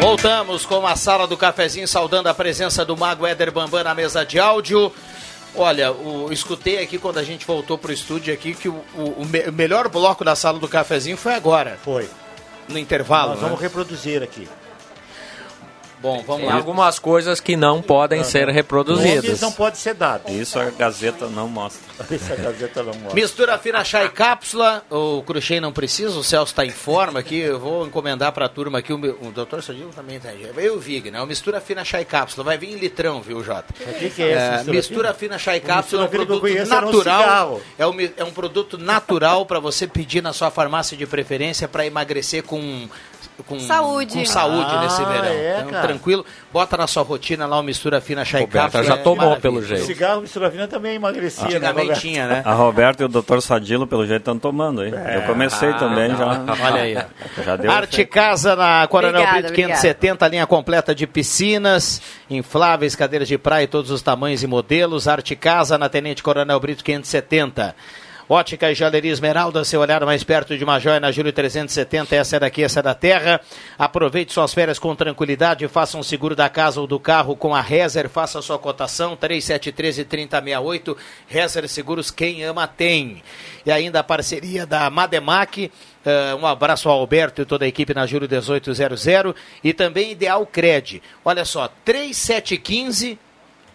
Voltamos com a sala do cafezinho, saudando a presença do Mago Éder Bambam na mesa de áudio. Olha, o, escutei aqui quando a gente voltou pro estúdio aqui que o, o, o me, melhor bloco da sala do cafezinho foi agora. Foi. No intervalo. Nós né? vamos reproduzir aqui. Bom, vamos lá. algumas coisas que não podem ser reproduzidas. Nomes não pode ser dado. Isso a Gazeta não mostra. [LAUGHS] Isso a Gazeta não mostra. Mistura fina chá e cápsula. O Cruxem não precisa, o Celso está em forma aqui. Eu vou encomendar para a turma aqui. O, meu- o doutor Sadilo também tá. Eu e o Vig, né? O mistura fina chá e cápsula. Vai vir em litrão, viu, Jota? O que que é esse mistura mistura fina? chá e cápsula é um mistura fina que eu produto um natural. É um, é um produto natural para você pedir na sua farmácia de preferência para emagrecer com. Com Saúde. Com saúde Ah, nesse verão. é, Então, cara. tranquilo. Bota na sua rotina lá o mistura fina chá e Roberta já é tomou, maravilha. pelo jeito. Cigarro mistura fina também emagrecia, né, Antigamente Roberto? tinha, né? A Roberta e o Dr. Sadilo, pelo jeito, estão tomando aí. Eu comecei Ah, também não. já. Olha aí. Já deu. Arte Casa na Coronel Obrigada, Brito obrigada. 570, linha completa de piscinas, infláveis, cadeiras de praia, todos os tamanhos e modelos. Arte Casa na Tenente Coronel Brito 570. Ótica e Joalheria Esmeralda, seu olhar mais perto de uma joia na Júlio 370, essa é daqui, essa é da terra. Aproveite suas férias com tranquilidade, faça um seguro da casa ou do carro com a Rezer, faça sua cotação, 3713-3068, Rezer Seguros, quem ama tem. E ainda a parceria da Mademac, Uh, um abraço ao Alberto e toda a equipe na Júlio 1800 e também Ideal Cred. Olha só, 3715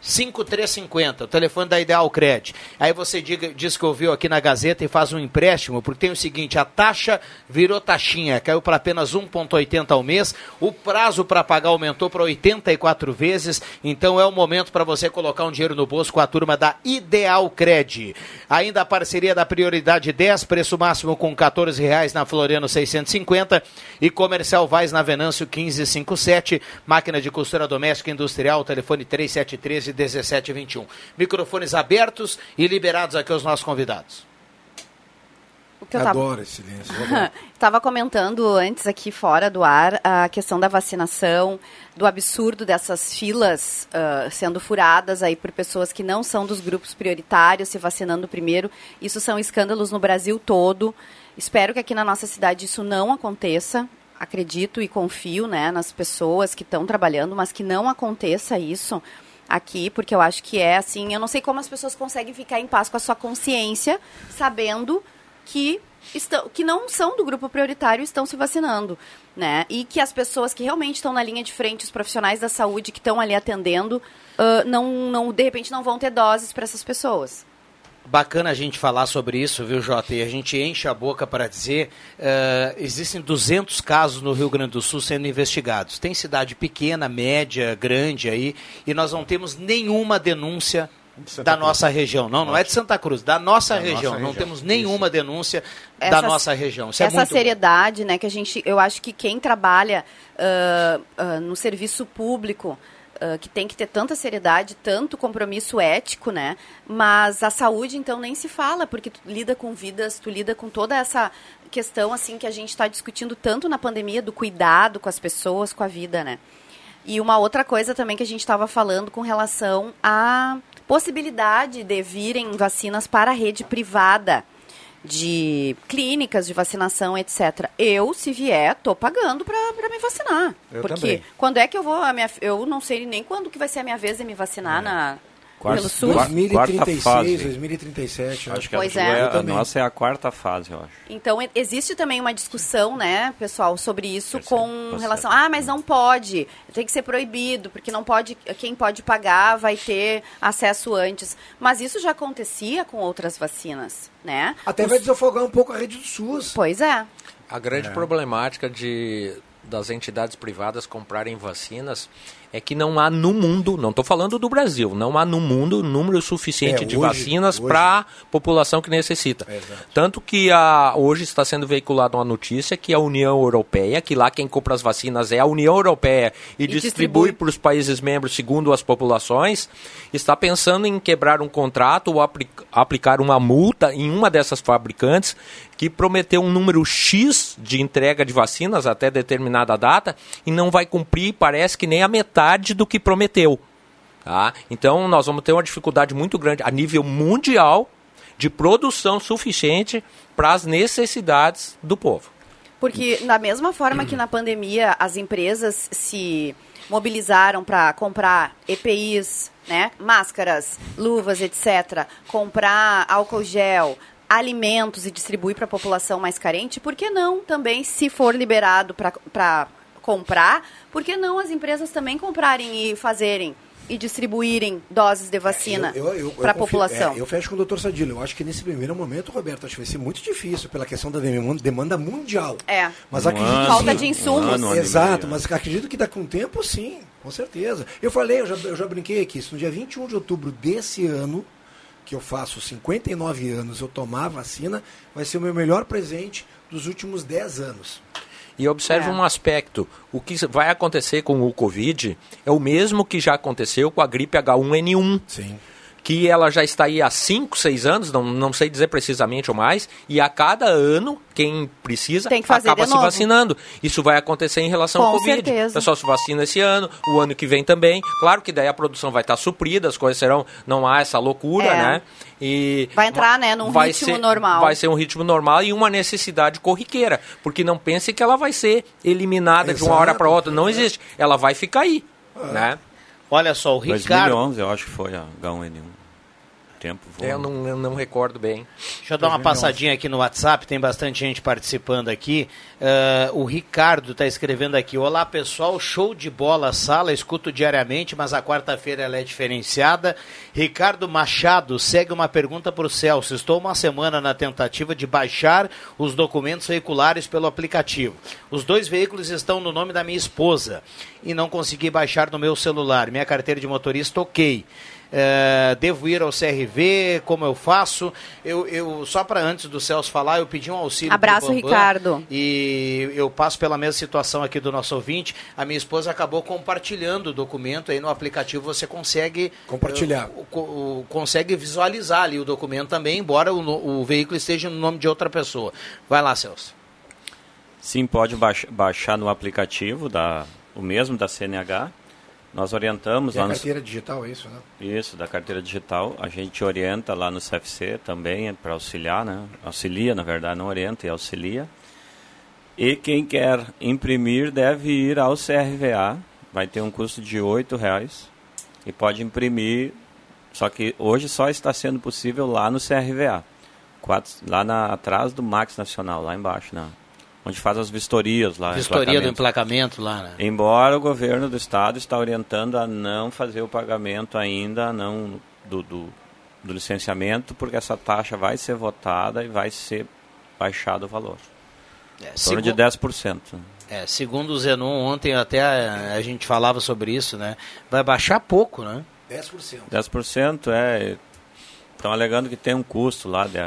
5350, o telefone da Ideal Cred. Aí você diga, diz que ouviu aqui na Gazeta e faz um empréstimo, porque tem o seguinte, a taxa virou taxinha, caiu para apenas 1,80 ao mês, o prazo para pagar aumentou para 84 vezes, então é o momento para você colocar um dinheiro no bolso com a turma da Ideal Cred. Ainda a parceria da Prioridade 10, preço máximo com 14 reais na Floriano 650 e Comercial Vaz na Venâncio 1557, máquina de costura doméstica industrial, telefone 3713 1721. Microfones abertos e liberados aqui aos nossos convidados. O que eu tava... Adoro esse silêncio. Estava [LAUGHS] comentando antes aqui fora do ar a questão da vacinação, do absurdo dessas filas uh, sendo furadas aí por pessoas que não são dos grupos prioritários se vacinando primeiro. Isso são escândalos no Brasil todo. Espero que aqui na nossa cidade isso não aconteça. Acredito e confio né, nas pessoas que estão trabalhando, mas que não aconteça isso aqui, porque eu acho que é assim. Eu não sei como as pessoas conseguem ficar em paz com a sua consciência, sabendo que estão, que não são do grupo prioritário estão se vacinando, né? E que as pessoas que realmente estão na linha de frente, os profissionais da saúde que estão ali atendendo, uh, não, não, de repente não vão ter doses para essas pessoas. Bacana a gente falar sobre isso, viu, Jota? E a gente enche a boca para dizer: uh, existem 200 casos no Rio Grande do Sul sendo investigados. Tem cidade pequena, média, grande aí, e nós não temos nenhuma denúncia da Cruz. nossa região. Não, não é de Santa Cruz, da nossa, da região. nossa Não temos nenhuma isso. denúncia essa, da nossa região. Isso é essa é seriedade, bom. né, que a gente, eu acho que quem trabalha uh, uh, no serviço público Uh, que tem que ter tanta seriedade, tanto compromisso ético, né? Mas a saúde, então, nem se fala, porque tu lida com vidas, tu lida com toda essa questão, assim, que a gente está discutindo tanto na pandemia, do cuidado com as pessoas, com a vida, né? E uma outra coisa também que a gente estava falando com relação à possibilidade de virem vacinas para a rede privada de clínicas de vacinação, etc. Eu, se vier, tô pagando para me vacinar. Eu porque também. quando é que eu vou, a minha, eu não sei nem quando que vai ser a minha vez de me vacinar é. na Quarta, pelo SUS? 2036, 2037. Acho que pois a, é. a nossa é a quarta fase, eu acho. Então, existe também uma discussão, né, pessoal, sobre isso Percebe, com relação... Ah, mas não pode, tem que ser proibido, porque não pode... Quem pode pagar vai ter acesso antes. Mas isso já acontecia com outras vacinas, né? Até Os... vai desafogar um pouco a rede do SUS. Pois é. A grande é. problemática de das entidades privadas comprarem vacinas é que não há no mundo, não estou falando do Brasil, não há no mundo número suficiente é, de hoje, vacinas para a população que necessita. É, Tanto que a, hoje está sendo veiculada uma notícia que a União Europeia, que lá quem compra as vacinas é a União Europeia e, e distribui para os países membros segundo as populações, está pensando em quebrar um contrato ou apli aplicar uma multa em uma dessas fabricantes que prometeu um número X de entrega de vacinas até determinada data e não vai cumprir, parece que nem a metade do que prometeu. Tá? Então nós vamos ter uma dificuldade muito grande a nível mundial de produção suficiente para as necessidades do povo. Porque da mesma forma que na pandemia as empresas se mobilizaram para comprar EPIs, né, máscaras, luvas, etc., comprar álcool gel, alimentos e distribuir para a população mais carente, por que não também, se for liberado para comprar, por que não as empresas também comprarem e fazerem e distribuírem doses de vacina é, para a população? É, eu fecho com o doutor Sadilo. Eu acho que nesse primeiro momento, Roberto, acho que vai ser muito difícil pela questão da demanda mundial. É. Mas acredito ano, falta de insumos. Um Exato, mas acredito que daqui a um tempo, sim, com certeza. Eu falei, eu já, eu já brinquei aqui, se no dia 21 de outubro desse ano que eu faço 59 anos, eu tomar a vacina, vai ser o meu melhor presente dos últimos 10 anos. E observe é. um aspecto: o que vai acontecer com o Covid é o mesmo que já aconteceu com a gripe H1N1. Sim. Que ela já está aí há 5, 6 anos, não, não sei dizer precisamente ou mais, e a cada ano, quem precisa Tem que fazer acaba se novo. vacinando. Isso vai acontecer em relação ao Com Covid. certeza. O pessoal se vacina esse ano, o ano que vem também. Claro que daí a produção vai estar suprida, as coisas serão, não há essa loucura, É. né? E Vai entrar, né, num vai ritmo ser- normal. Vai ser um ritmo normal e uma necessidade corriqueira, porque não pense que ela vai ser eliminada de uma hora para outra, não existe. Ela vai ficar aí, né? Olha só, o 2011, eu acho que foi a H1N1. Tempo voa. Eu não, eu não recordo bem. Deixa eu dar uma passadinha aqui no WhatsApp, tem bastante gente participando aqui. Ah, o Ricardo está escrevendo aqui: Olá pessoal, show de bola, sala, escuto diariamente, mas a quarta-feira ela é diferenciada. Ricardo Machado segue uma pergunta para o Celso: Estou uma semana na tentativa de baixar os documentos veiculares pelo aplicativo. Os dois veículos estão no nome da minha esposa e não consegui baixar no meu celular. Minha carteira de motorista, ok. É, devo ir ao CRV? Como eu faço? Eu, eu só para antes do Celso falar, eu pedi um auxílio. Abraço, Bambam, Ricardo. E eu passo pela mesma situação aqui do nosso ouvinte. A minha esposa acabou compartilhando o documento aí no aplicativo. Você consegue Compartilhar. o- o- consegue visualizar ali o documento também, embora o, o veículo esteja no nome de outra pessoa. Vai lá, Celso. Sim, pode baix- baixar no aplicativo, da, o mesmo da CNH. Nós orientamos lá no... carteira digital, é isso, né? Isso, da carteira digital. A gente orienta lá no CFC também para auxiliar, né? Auxilia, na verdade, não orienta e auxilia. E quem quer imprimir deve ir ao CRVA. Vai ter um custo de R$ reais e pode imprimir. Só que hoje só está sendo possível lá no CRVA, quatro, lá na, atrás do Max Nacional, lá embaixo, na, onde faz as vistorias lá. Vistoria do emplacamento. lá, né? Embora o governo do estado está orientando a não fazer o pagamento ainda não do, do, do licenciamento, porque essa taxa vai ser votada e vai ser baixado o valor. É, em torno de segu- 10%. É, segundo o Zenon, ontem até a, a gente falava sobre isso, né? Vai baixar pouco, né? 10%. 10% é. Estão alegando que tem um custo lá de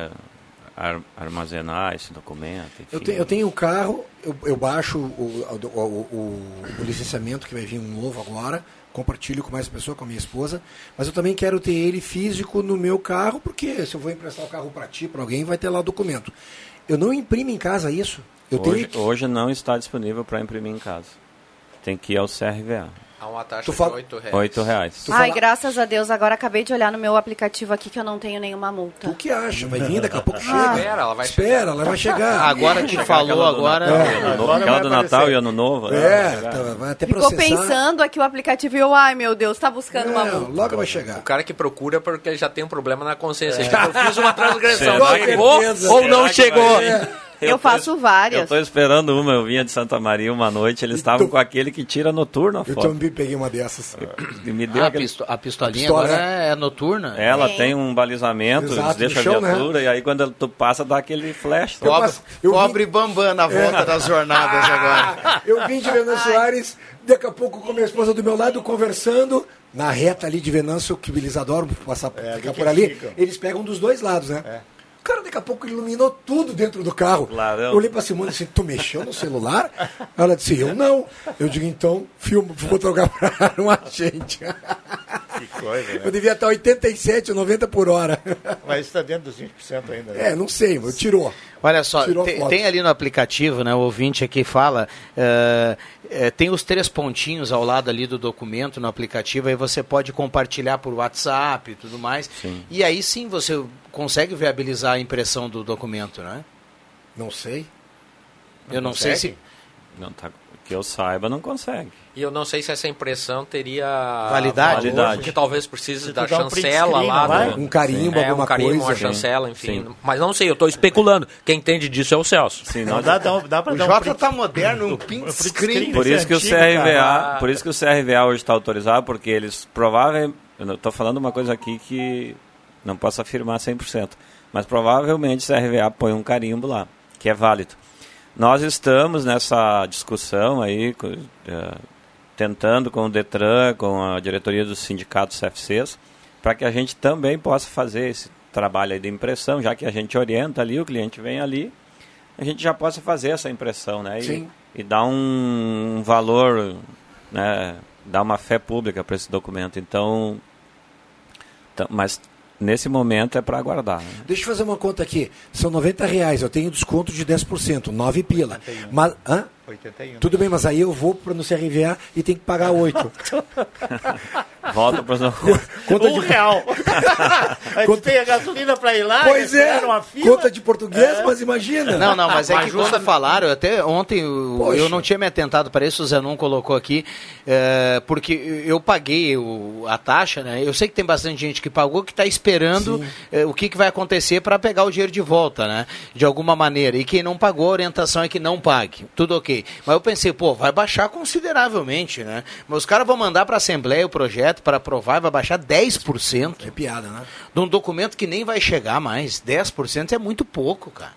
armazenar esse documento. Eu, te- eu tenho um carro, eu, eu baixo o, o, o- o- o licenciamento que vai vir um novo agora, compartilho com mais pessoas, com a minha esposa, mas eu também quero ter ele físico no meu carro, porque se eu vou emprestar o carro para ti, para alguém, vai ter lá o documento. Eu não imprimo em casa isso. Eu hoje, tenho hoje não está disponível para imprimir em casa. Tem que ir ao CRVA. Há uma taxa Tu fala- de 8 reais. Oito reais. Ai, graças a Deus, agora acabei de olhar no meu aplicativo aqui que eu não tenho nenhuma multa. O que acha? Vai vir, daqui a pouco Ah. chega. Espera, ela vai Espera, ela vai chegar. Agora que falou, agora. Aquela do Natal e Ano Novo. né? É, tá, vai até Ficou processar. pensando aqui o aplicativo e eu, ai meu Deus, tá buscando uma multa. logo vai chegar. O cara que procura porque ele já tem um problema na consciência. É. Tipo, eu fiz uma transgressão. [LAUGHS] Chegou ou não chegou? Eu tô faço es- várias. Eu tô esperando uma, eu vinha de Santa Maria uma noite, eles estavam com aquele que tira noturno a Eu foto. também peguei uma dessas. E me deu Ah, a, aquele... a pistolinha Pistola, agora é noturna. Ela Sim. tem um balizamento, Exato, eles deixam chão, a né? viatura e aí quando tu passa dá aquele flash. Eu Pobre, eu vi- pobre Bambam na volta das jornadas agora. [LAUGHS] Eu vim de Venâncio Soares, daqui a pouco com minha esposa do meu lado, conversando, na reta ali de Venâncio, que eles adoram passar É, ficar por ali, ficam. eles pegam dos dois lados, né? O cara daqui a pouco iluminou tudo dentro do carro. Eu olhei pra Simone assim, tu mexeu no celular? Ela disse, eu não. Eu digo, então, filma, vou trocar pra [LAUGHS] um agente. Que coisa, né? Eu devia estar 87, 90 por hora. Mas está dentro dos 20% ainda. né? É, não sei, mas tirou. Olha só, Tirou tem, tem ali no aplicativo, né, o ouvinte aqui fala, eh, eh, tem os três pontinhos ao lado ali do documento no aplicativo, aí você pode compartilhar por WhatsApp e tudo mais. Sim. E aí sim você consegue viabilizar a impressão do documento, né? Não sei. Eu não sei se... Não tá, que eu saiba, não consegue. E eu não sei se essa impressão teria Validade. Validade. porque talvez precise Se da um chancela screen, lá. do- Um carimbo, é, alguma um carimbo, coisa. uma Sim. chancela, enfim. Sim. Mas não sei, eu estou especulando. Quem entende disso é o Celso. Sim, Não, dá, dá, dá pra O dar um Jota print- tá moderno, um [LAUGHS] print screen. Por isso que o antigo, CRVA, por isso que o CRVA hoje está autorizado, porque eles provavelmente, eu estou falando uma coisa aqui que não posso afirmar 100%, mas provavelmente o CRVA põe um carimbo lá, que é válido. Nós estamos nessa discussão aí, eh, tentando com o Detran, com a diretoria dos sindicatos CFCs, para que a gente também possa fazer esse trabalho aí de impressão, já que a gente orienta ali, o cliente vem ali, a gente já possa fazer essa impressão, né? E, e dar um, valor, né? Dar uma fé pública para esse documento. Então, mas nesse momento é para aguardar. né? Deixa eu fazer uma conta aqui. São 90 reais, eu tenho desconto de 10%, 9 pila. Mas, hã? 81. Tudo bem, mas aí eu vou para no CRVA e tenho que pagar 8. [LAUGHS] Volta para os Conta um de- real. [LAUGHS] a gente tem a gasolina para ir lá, Pois é, esperar uma fila. conta de português, mas imagina. Não, não, mas é que quando falaram, até ontem eu, Poxa. eu não tinha me atentado para isso, o Zenon colocou aqui, é, porque eu paguei o- a taxa, né? Eu sei que tem bastante gente que pagou que está esperando é, o que, que vai acontecer para pegar o dinheiro de volta, né? De alguma maneira. E quem não pagou, a orientação é que não pague. Tudo ok. Mas eu pensei, pô, vai baixar consideravelmente, né? Mas os caras vão mandar para a Assembleia o projeto para aprovar e vai baixar 10%. É piada, né? De um documento que nem vai chegar mais. 10% é muito pouco, cara.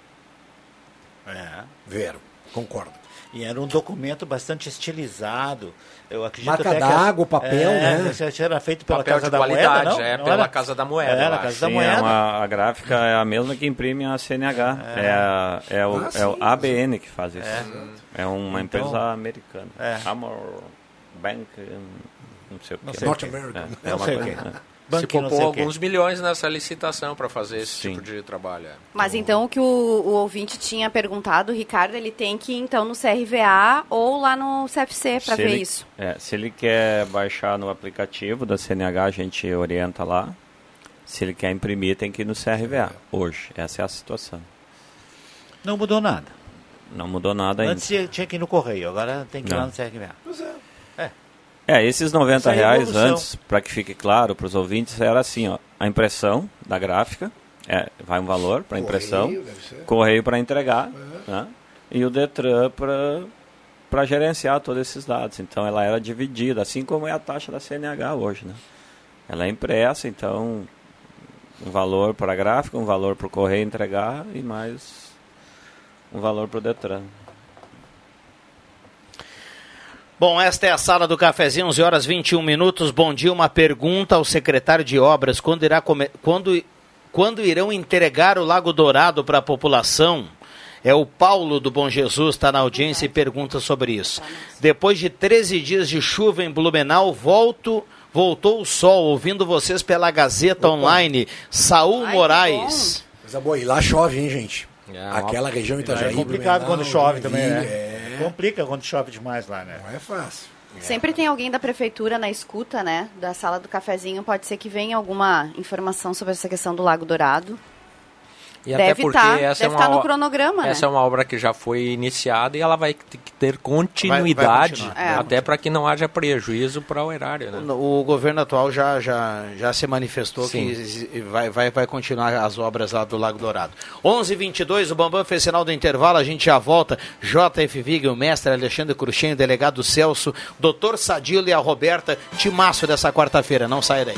É. Vero, concordo. E era um documento bastante estilizado. Eu acredito Marca d'água, papel, é, né? Isso era feito pela Papel Casa da qualidade, Moeda, não? é, Não pela era? Casa da Moeda, Era eu a Casa da Sim, Moeda. é uma- a gráfica é a mesma que imprime a CNH. É, a- é o, Ah, é o ABN que faz isso. É. É, uma Então, empresa americana. é. Hammer Bank, não sei o que. North. American. É, é Não uma coisa, quê. Se poupou alguns milhões nessa licitação para fazer esse Sim. tipo de trabalho. é. Mas então o que o, o ouvinte tinha perguntado, Ricardo, ele tem que ir então no CRVA ou lá no CFC para ver ele- isso. é, se ele quer baixar no aplicativo da CNH, a gente orienta lá. Se ele quer imprimir, tem que ir no CRVA. Hoje, essa é a situação. Não mudou nada. Não mudou nada ainda. Antes tinha- que ir no correio, agora tem que ir lá no CRVA. Pois é. É, esses 90 Isso aí é reais antes, para que fique claro para os ouvintes, era assim, ó, a impressão da gráfica, é, vai um valor para impressão, correio para entregar, né? e o Detran para para gerenciar todos esses dados. Então ela era dividida, assim como é a taxa da CNH hoje, né? Ela é impressa, então um valor para a gráfica, um valor para o correio entregar e mais um valor para o Detran. Bom, esta é a sala do cafezinho, 11 horas 21 minutos. Bom dia, uma pergunta ao secretário de obras. Quando, irá come... quando... quando irão entregar o Lago Dourado para a população? É o Paulo do Bom Jesus, está na audiência e pergunta sobre isso. Depois de 13 dias de chuva em Blumenau, volto, voltou o sol, ouvindo vocês pela Gazeta Online. Saul Moraes. Coisa boa. E lá chove, hein, gente? É, Aquela região Itajaí. É complicado Blumenau, quando chove também, Joinville, né? Complica quando chove demais lá, né? Não é fácil. Sempre tem alguém da prefeitura na escuta, né? Da sala do cafezinho. Pode ser que venha alguma informação sobre essa questão do Lago Dourado. E Deve até porque tá- essa deve é uma no o- cronograma, Essa né? é uma obra que já foi iniciada e ela vai ter continuidade, continuar. É. até para que não haja prejuízo para o erário. Né? O governo atual já, já, já se manifestou Sim. que vai, vai, vai continuar as obras lá do Lago Dourado. 11 h 22 o Bambam fez sinal do intervalo, a gente já volta. JF Vig, o mestre Alexandre Cruxem, delegado Celso, doutor Sadilo e a Roberta, timaço dessa quarta-feira, não saia daí.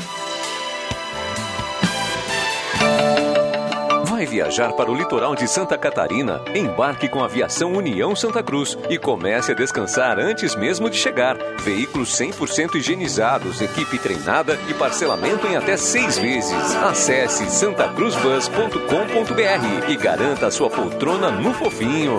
Vai viajar para o litoral de Santa Catarina? Embarque com a Aviação União Santa Cruz e comece a descansar antes mesmo de chegar. Veículos 100% higienizados, equipe treinada e parcelamento em até seis vezes. Acesse santacruzbus.com.br e garanta a sua poltrona no fofinho.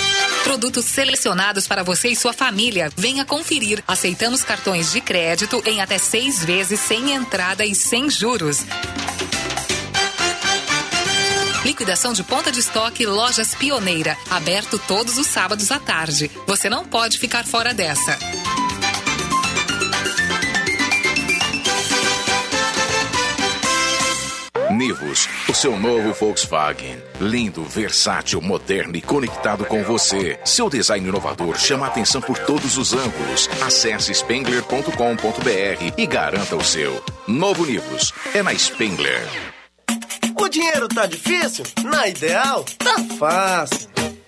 Produtos selecionados para você e sua família. Venha conferir. Aceitamos cartões de crédito em até seis vezes sem entrada e sem juros. Liquidação de ponta de estoque Lojas Pioneira. Aberto todos os sábados à tarde. Você não pode ficar fora dessa. Nivus, o seu novo Volkswagen. Lindo, versátil, moderno e conectado com você. Seu design inovador chama atenção por todos os ângulos. Acesse spengler.com.br e garanta o seu. Novo Nivus é na Spengler. O dinheiro tá difícil? Na Ideal, tá fácil.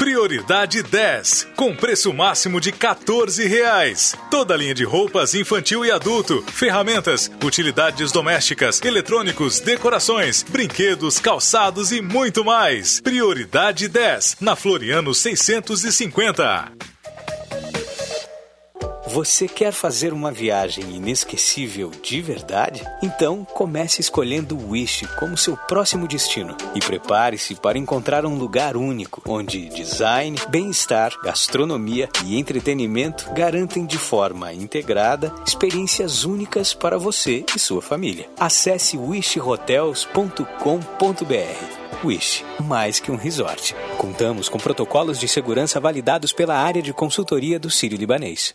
Prioridade 10, com preço máximo de 14 reais. Toda linha de roupas infantil e adulto, ferramentas, utilidades domésticas, eletrônicos, decorações, brinquedos, calçados e muito mais. Prioridade 10, na Floriano 650. Você quer fazer uma viagem inesquecível de verdade? Então comece escolhendo o Wish como seu próximo destino e prepare-se para encontrar um lugar único onde design, bem-estar, gastronomia e entretenimento garantem de forma integrada experiências únicas para você e sua família. Acesse wishhotels.com.br. Wish, mais que um resort. Contamos com protocolos de segurança validados pela área de consultoria do Sírio Libanês.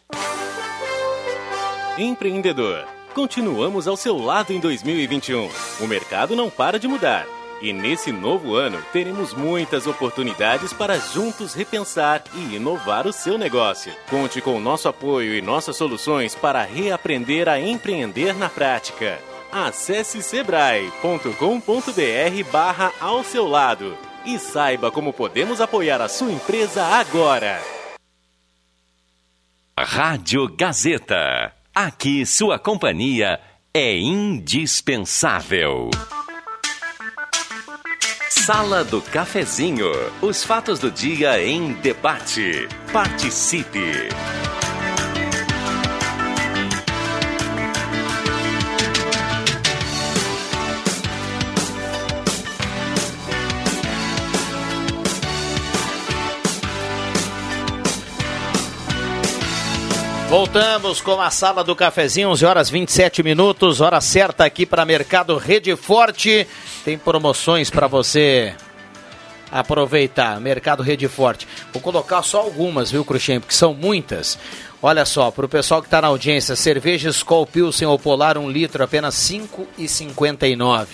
Empreendedor, continuamos ao seu lado em 2021. O mercado não para de mudar. E nesse novo ano, teremos muitas oportunidades para juntos repensar e inovar o seu negócio. Conte com o nosso apoio e nossas soluções para reaprender a empreender na prática. Acesse sebrae.com.br barra ao seu lado e saiba como podemos apoiar a sua empresa agora. Rádio Gazeta. Aqui sua companhia é indispensável. Sala do Cafezinho. Os fatos do dia em debate. Participe. Voltamos com a sala do cafezinho, 11 horas 27 minutos, hora certa aqui para Mercado Rede Forte. Tem promoções para você aproveitar. Mercado Rede Forte. Vou colocar só algumas, viu, Cruxem, porque são muitas. Olha só, para o pessoal que está na audiência, cerveja Skol Pilsen ou Polar, um litro, apenas R$ 5,59.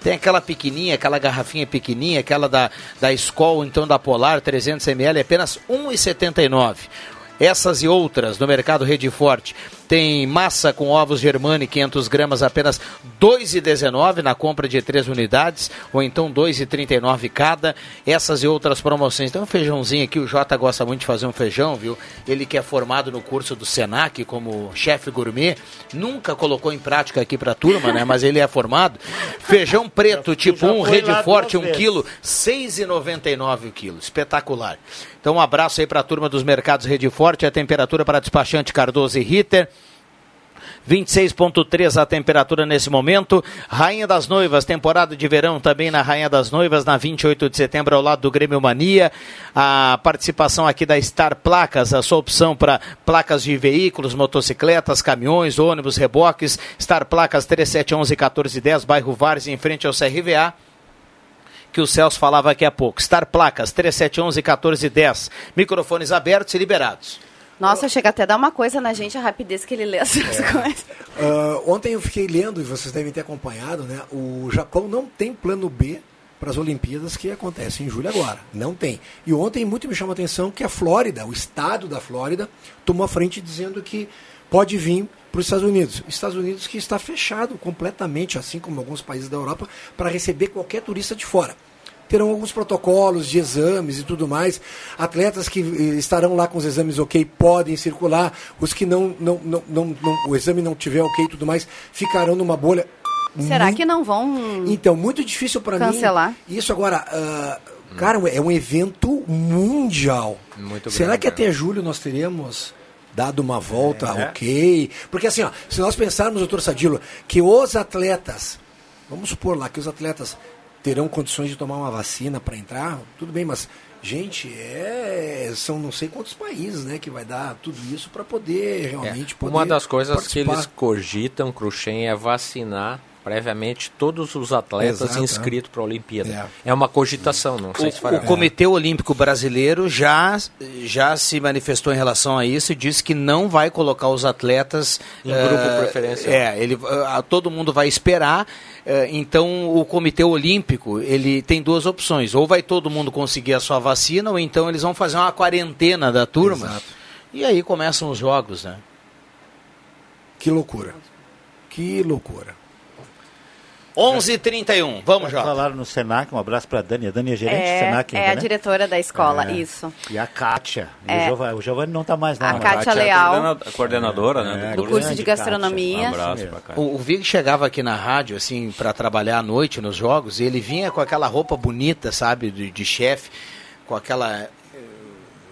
Tem aquela pequenininha, aquela garrafinha pequenininha, aquela da, da Skol, então da Polar, 300 ml, apenas R$ 1,79. Essas e outras no mercado Rede Forte. Tem massa com ovos Germani, 500 gramas, apenas R$ 2,19 na compra de três unidades, ou então R$ 2,39 cada. Essas e outras promoções. Tem um feijãozinho aqui, o Jota gosta muito de fazer um feijão, viu? Ele que é formado no curso do Senac como chefe gourmet, nunca colocou em prática aqui para a turma, né? Mas ele é formado. Feijão preto, tipo 1, um, Rede Forte, 1 um quilo, R$ 6,99 o quilo. Espetacular. Então um abraço aí para a turma dos mercados Rede Forte, a temperatura para despachante Cardoso e Ritter. 26.3 a temperatura nesse momento. Rainha das Noivas, temporada de verão também na Rainha das Noivas, na 28 de setembro, ao lado do Grêmio Mania. A participação aqui da Star Placas, a sua opção para placas de veículos, motocicletas, caminhões, ônibus, reboques. Star Placas 3711 1410, bairro Várzea, em frente ao CRVA que o Celso falava aqui há pouco. Star Placas 3711 1410. Microfones abertos e liberados. Nossa, chega até a dar uma coisa na gente a rapidez que ele lê essas [LAUGHS] É. coisas. Uh, ontem eu fiquei lendo, e vocês devem ter acompanhado, né? O Japão não tem plano B para as Olimpíadas que acontecem em julho agora. Não tem. E ontem muito me chamou a atenção que a Flórida, o estado da Flórida, tomou a frente dizendo que pode vir para os Estados Unidos. Estados Unidos que está fechado completamente, assim como alguns países da Europa, para receber qualquer turista de fora. Terão alguns protocolos de exames e tudo mais. Atletas que eh, estarão lá com os exames ok podem circular. Os que não, não, não, não, não o exame não tiver ok e tudo mais ficarão numa bolha. Será Muito- que não vão Então, muito difícil para mim. Cancelar? Isso agora, ah, cara, é um evento mundial. Muito Será grande, que até julho nós teremos dado uma volta É. ok? Porque assim, ó, se nós pensarmos, doutor Sadilo, que os atletas, vamos supor lá que os atletas terão condições de tomar uma vacina para entrar, tudo bem, mas gente, é, são não sei quantos países, né, que vai dar tudo isso para poder realmente poder Uma das coisas que participar. eles cogitam, Cruxem, é vacinar previamente todos os atletas Exato, inscritos para a Olimpíada. É. uma cogitação, não sei se O, fará. o Comitê Olímpico Brasileiro já, já se manifestou em relação a isso e disse que não vai colocar os atletas Em grupo eh, preferencial. É, ele, ah, todo mundo vai esperar. eh, então o Comitê Olímpico ele tem duas opções: ou vai todo mundo conseguir a sua vacina, ou então eles vão fazer uma quarentena da turma. Exato. E aí começam os jogos, né? Que loucura. Que loucura. 11h31, vamos, Jota. Falaram no Senac, um abraço para a Dani. A Dani é gerente do É, Senac é ainda, a né? diretora da escola, É. isso. E a Kátia. É. o, Giovanni, o Giovanni não está mais lá. A mas Kátia é Leal. coordena- coordenadora, né, do curso de gastronomia. Um abraço pra cá. O, o Vig chegava aqui na rádio, assim, para trabalhar à noite nos jogos, e ele vinha com aquela roupa bonita, sabe, de, de chefe, com aquela. eh,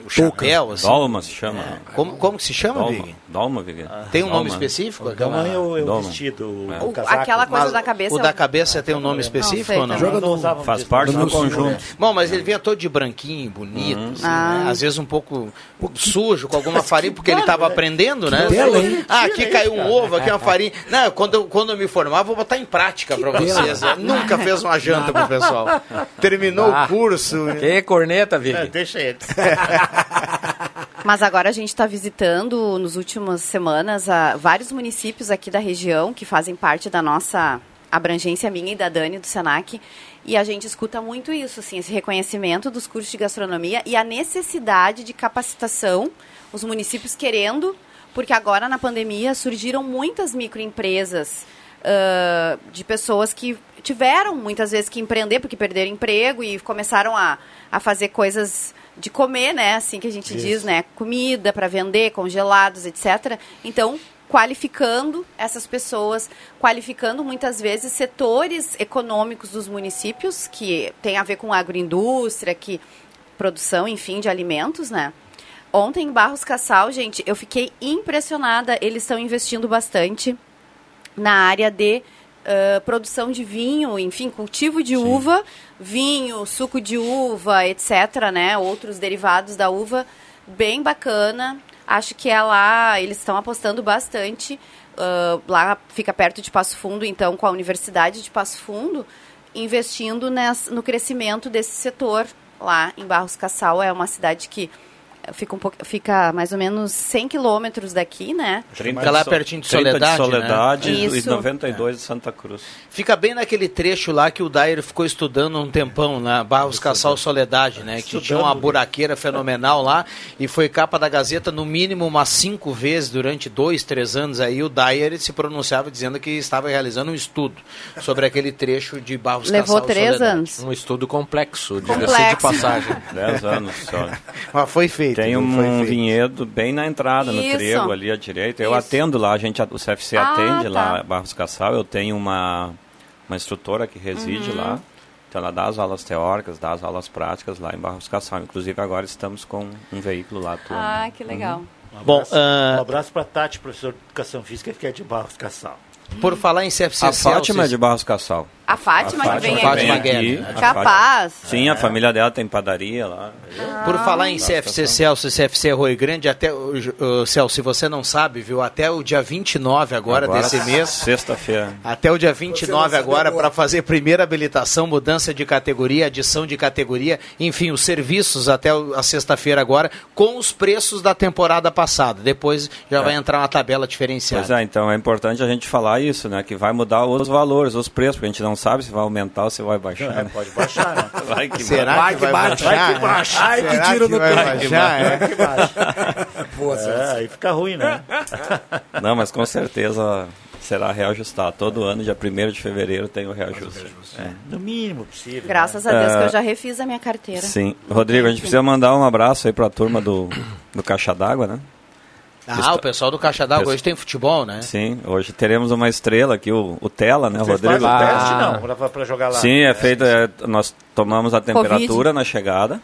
o chapéu, assim. Dolma se chama. Como, como que se chama, Dolma, Vig? Dolma, Vig. Tem um nome específico? Dolma é o- é o Dolma. vestido, o É. O- aquela coisa da cabeça O é da cabeça tem um nome específico sei ou não? Joga usávamos Faz parte do conjunto. né? Bom, mas ele vinha todo de branquinho, bonito, assim, Ah. né? às vezes um pouco, sujo, com alguma [LAUGHS] farinha, porque ele estava aprendendo, né? bela? Ah, aqui caiu um ovo, aqui uma farinha. Não, quando eu, quando eu me formar, vou botar em prática para vocês. Nunca fez uma janta pro pessoal. Terminou Ah. o curso. Quem é corneta, Vig? É, deixa ele. [LAUGHS] Mas agora a gente está visitando, nas últimas semanas, a, vários municípios aqui da região que fazem parte da nossa abrangência, minha e da Dani, do Senac. E a gente escuta muito isso, assim, esse reconhecimento dos cursos de gastronomia e a necessidade de capacitação, os municípios querendo, porque agora na pandemia surgiram muitas microempresas ah, de pessoas que tiveram muitas vezes que empreender porque perderam emprego e começaram a, a fazer coisas de comer, né? Assim que a gente diz, né? Comida para vender, congelados, etc. Então, qualificando essas pessoas, qualificando muitas vezes setores econômicos dos municípios que tem a ver com agroindústria, que produção, enfim, de alimentos, né? Ontem em Barros Cassal, gente, eu fiquei impressionada. Eles estão investindo bastante na área de ãh, produção de vinho, enfim, cultivo de uva, vinho, suco de uva, etc., né? Outros derivados da uva, bem bacana. Acho que é lá, eles estão apostando bastante. ãh, lá fica perto de Passo Fundo, então, com a Universidade de Passo Fundo, investindo nes- no crescimento desse setor lá em Barros Cassal. É uma cidade que fica, um pouco, fica mais ou menos 100 quilômetros daqui, né? 30 Fica lá pertinho de 30 Soledade, de Soledade né? e Isso. 92 de Santa Cruz. Fica bem naquele trecho lá que o Dair ficou estudando um tempão, na Barros Cassal Soledade, né? Que tinha uma buraqueira fenomenal lá e foi capa da Gazeta no mínimo umas cinco vezes durante dois, três anos aí. O Dair se pronunciava dizendo que estava realizando um estudo sobre aquele trecho de Barros Levou Cassal três Soledade. anos. Um estudo complexo, diga-se de Complexo. passagem. [LAUGHS] 10 anos só. Mas foi feito. Tem um feito. vinhedo bem na entrada, no Isso. trevo ali à direita. Eu Isso. atendo lá, a gente, o CFC Ah, atende tá. lá, Barros Cassal. Eu tenho uma, uma instrutora que reside Uhum. lá. Então ela dá as aulas teóricas, dá as aulas práticas lá em Barros Cassal. Inclusive agora estamos com um veículo lá atuando. Ah, que legal. Um Bom, abraço, ah, um abraço para Tati, professor de Educação Física, que é de Barros Cassal. Por falar em CFC A Fátima é vocês- de Barros Cassal. A Fátima, A que vem Fátima aqui. Guedes, Capaz. Fátima- Sim, a família dela tem padaria lá. Por falar em CFC. Celso e CFC Rui Grande, até o o- Celso, se você não sabe, viu, até o dia 29 agora, desse mês, Sexta-feira. até o dia Você 29 não sabe agora, agora. para fazer primeira habilitação, mudança de categoria, adição de categoria, enfim, os serviços até a sexta-feira agora, com os preços da temporada passada. Depois já vai entrar uma tabela Pois diferenciada. é, então é importante a gente falar isso, né? Que vai mudar os valores, os preços, porque a gente não sabe se vai aumentar ou se vai baixar. É, né? pode baixar, né? [LAUGHS] Vai que Será vai. que vai baixar? Vai que baixa. Ai, que tiro que no vai pé. baixar, é? Vai que baixa. Boa, É, aí fica ruim, né? [LAUGHS] Não, mas com certeza será reajustado. Todo ano, dia 1 de fevereiro, tem o reajuste. É. No mínimo possível. Graças a Deus que É. eu já refiz a minha carteira. Sim. Rodrigo, a gente precisa mandar um abraço aí pra turma do, do Caixa d'Água, né? Ah, o pessoal do Caixa d'Água hoje tem futebol, né? Sim, hoje teremos uma estrela aqui, o, o Tela, né, Vocês Rodrigo? fazem o teste, não, pra, pra jogar lá. Sim, é feito, é, nós tomamos a temperatura Covid. na chegada.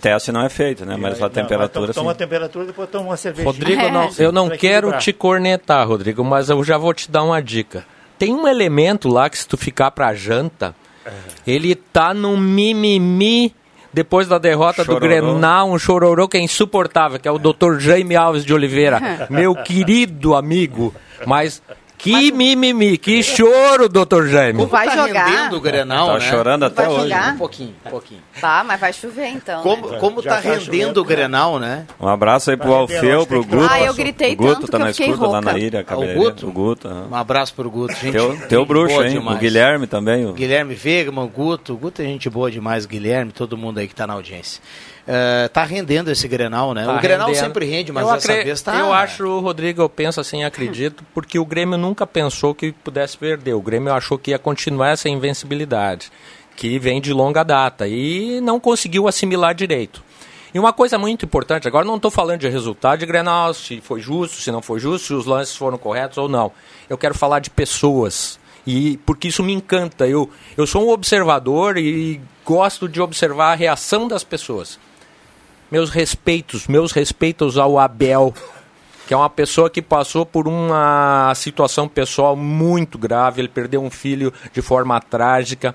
Teste não é feito, né? Mas a temperatura, Toma a temperatura, depois toma uma cervejinha. Rodrigo, não, eu não Pra quero te cornetar, Rodrigo, mas eu já vou te dar uma dica. Tem um elemento lá que se tu ficar pra janta, ele tá num mimimi depois da derrota Chororô. do Grenal, um chororô que é insuportável, que é o Dr. Jaime Alves de Oliveira, [LAUGHS] meu querido amigo, mas que mimimi, que choro, Dr. Jaime. Vai tá jogar? rendendo o Grenal, Tá né? chorando até Vai hoje. jogar? Um pouquinho, um pouquinho. Tá, mas vai chover então. Como, né? como Já tá tá rendendo chovendo, o Grenal, né? Um abraço aí pro Vai Alfeu, pro Guto. Ah, eu gritei o Guto tanto tá que eu na fiquei escuta lá na ilha, Ah, o. Guto? O Guto, aham. Um abraço pro Guto. Gente, Teu, teu bruxo, hein? demais. O Guilherme também. O... Guilherme Vegman, o Guto. O Guto é gente boa demais, o Guilherme, todo mundo aí que tá na audiência. Eh, tá rendendo esse Grenal, né? Tá o Grenal rendendo. sempre rende, mas eu dessa acre- vez tá... Eu acho, Rodrigo, eu penso assim, acredito, porque o Grêmio nunca pensou que pudesse perder. O Grêmio achou que ia continuar essa invencibilidade, que vem de longa data, e não conseguiu assimilar direito. E uma coisa muito importante, agora não estou falando de resultado de Grenal, se foi justo, se não foi justo, se os lances foram corretos ou não. Eu quero falar de pessoas. E porque isso me encanta. Eu, eu sou um observador e gosto de observar a reação das pessoas. Meus respeitos, meus respeitos ao Abel, que é uma pessoa que passou por uma situação pessoal muito grave. Ele perdeu um filho de forma trágica.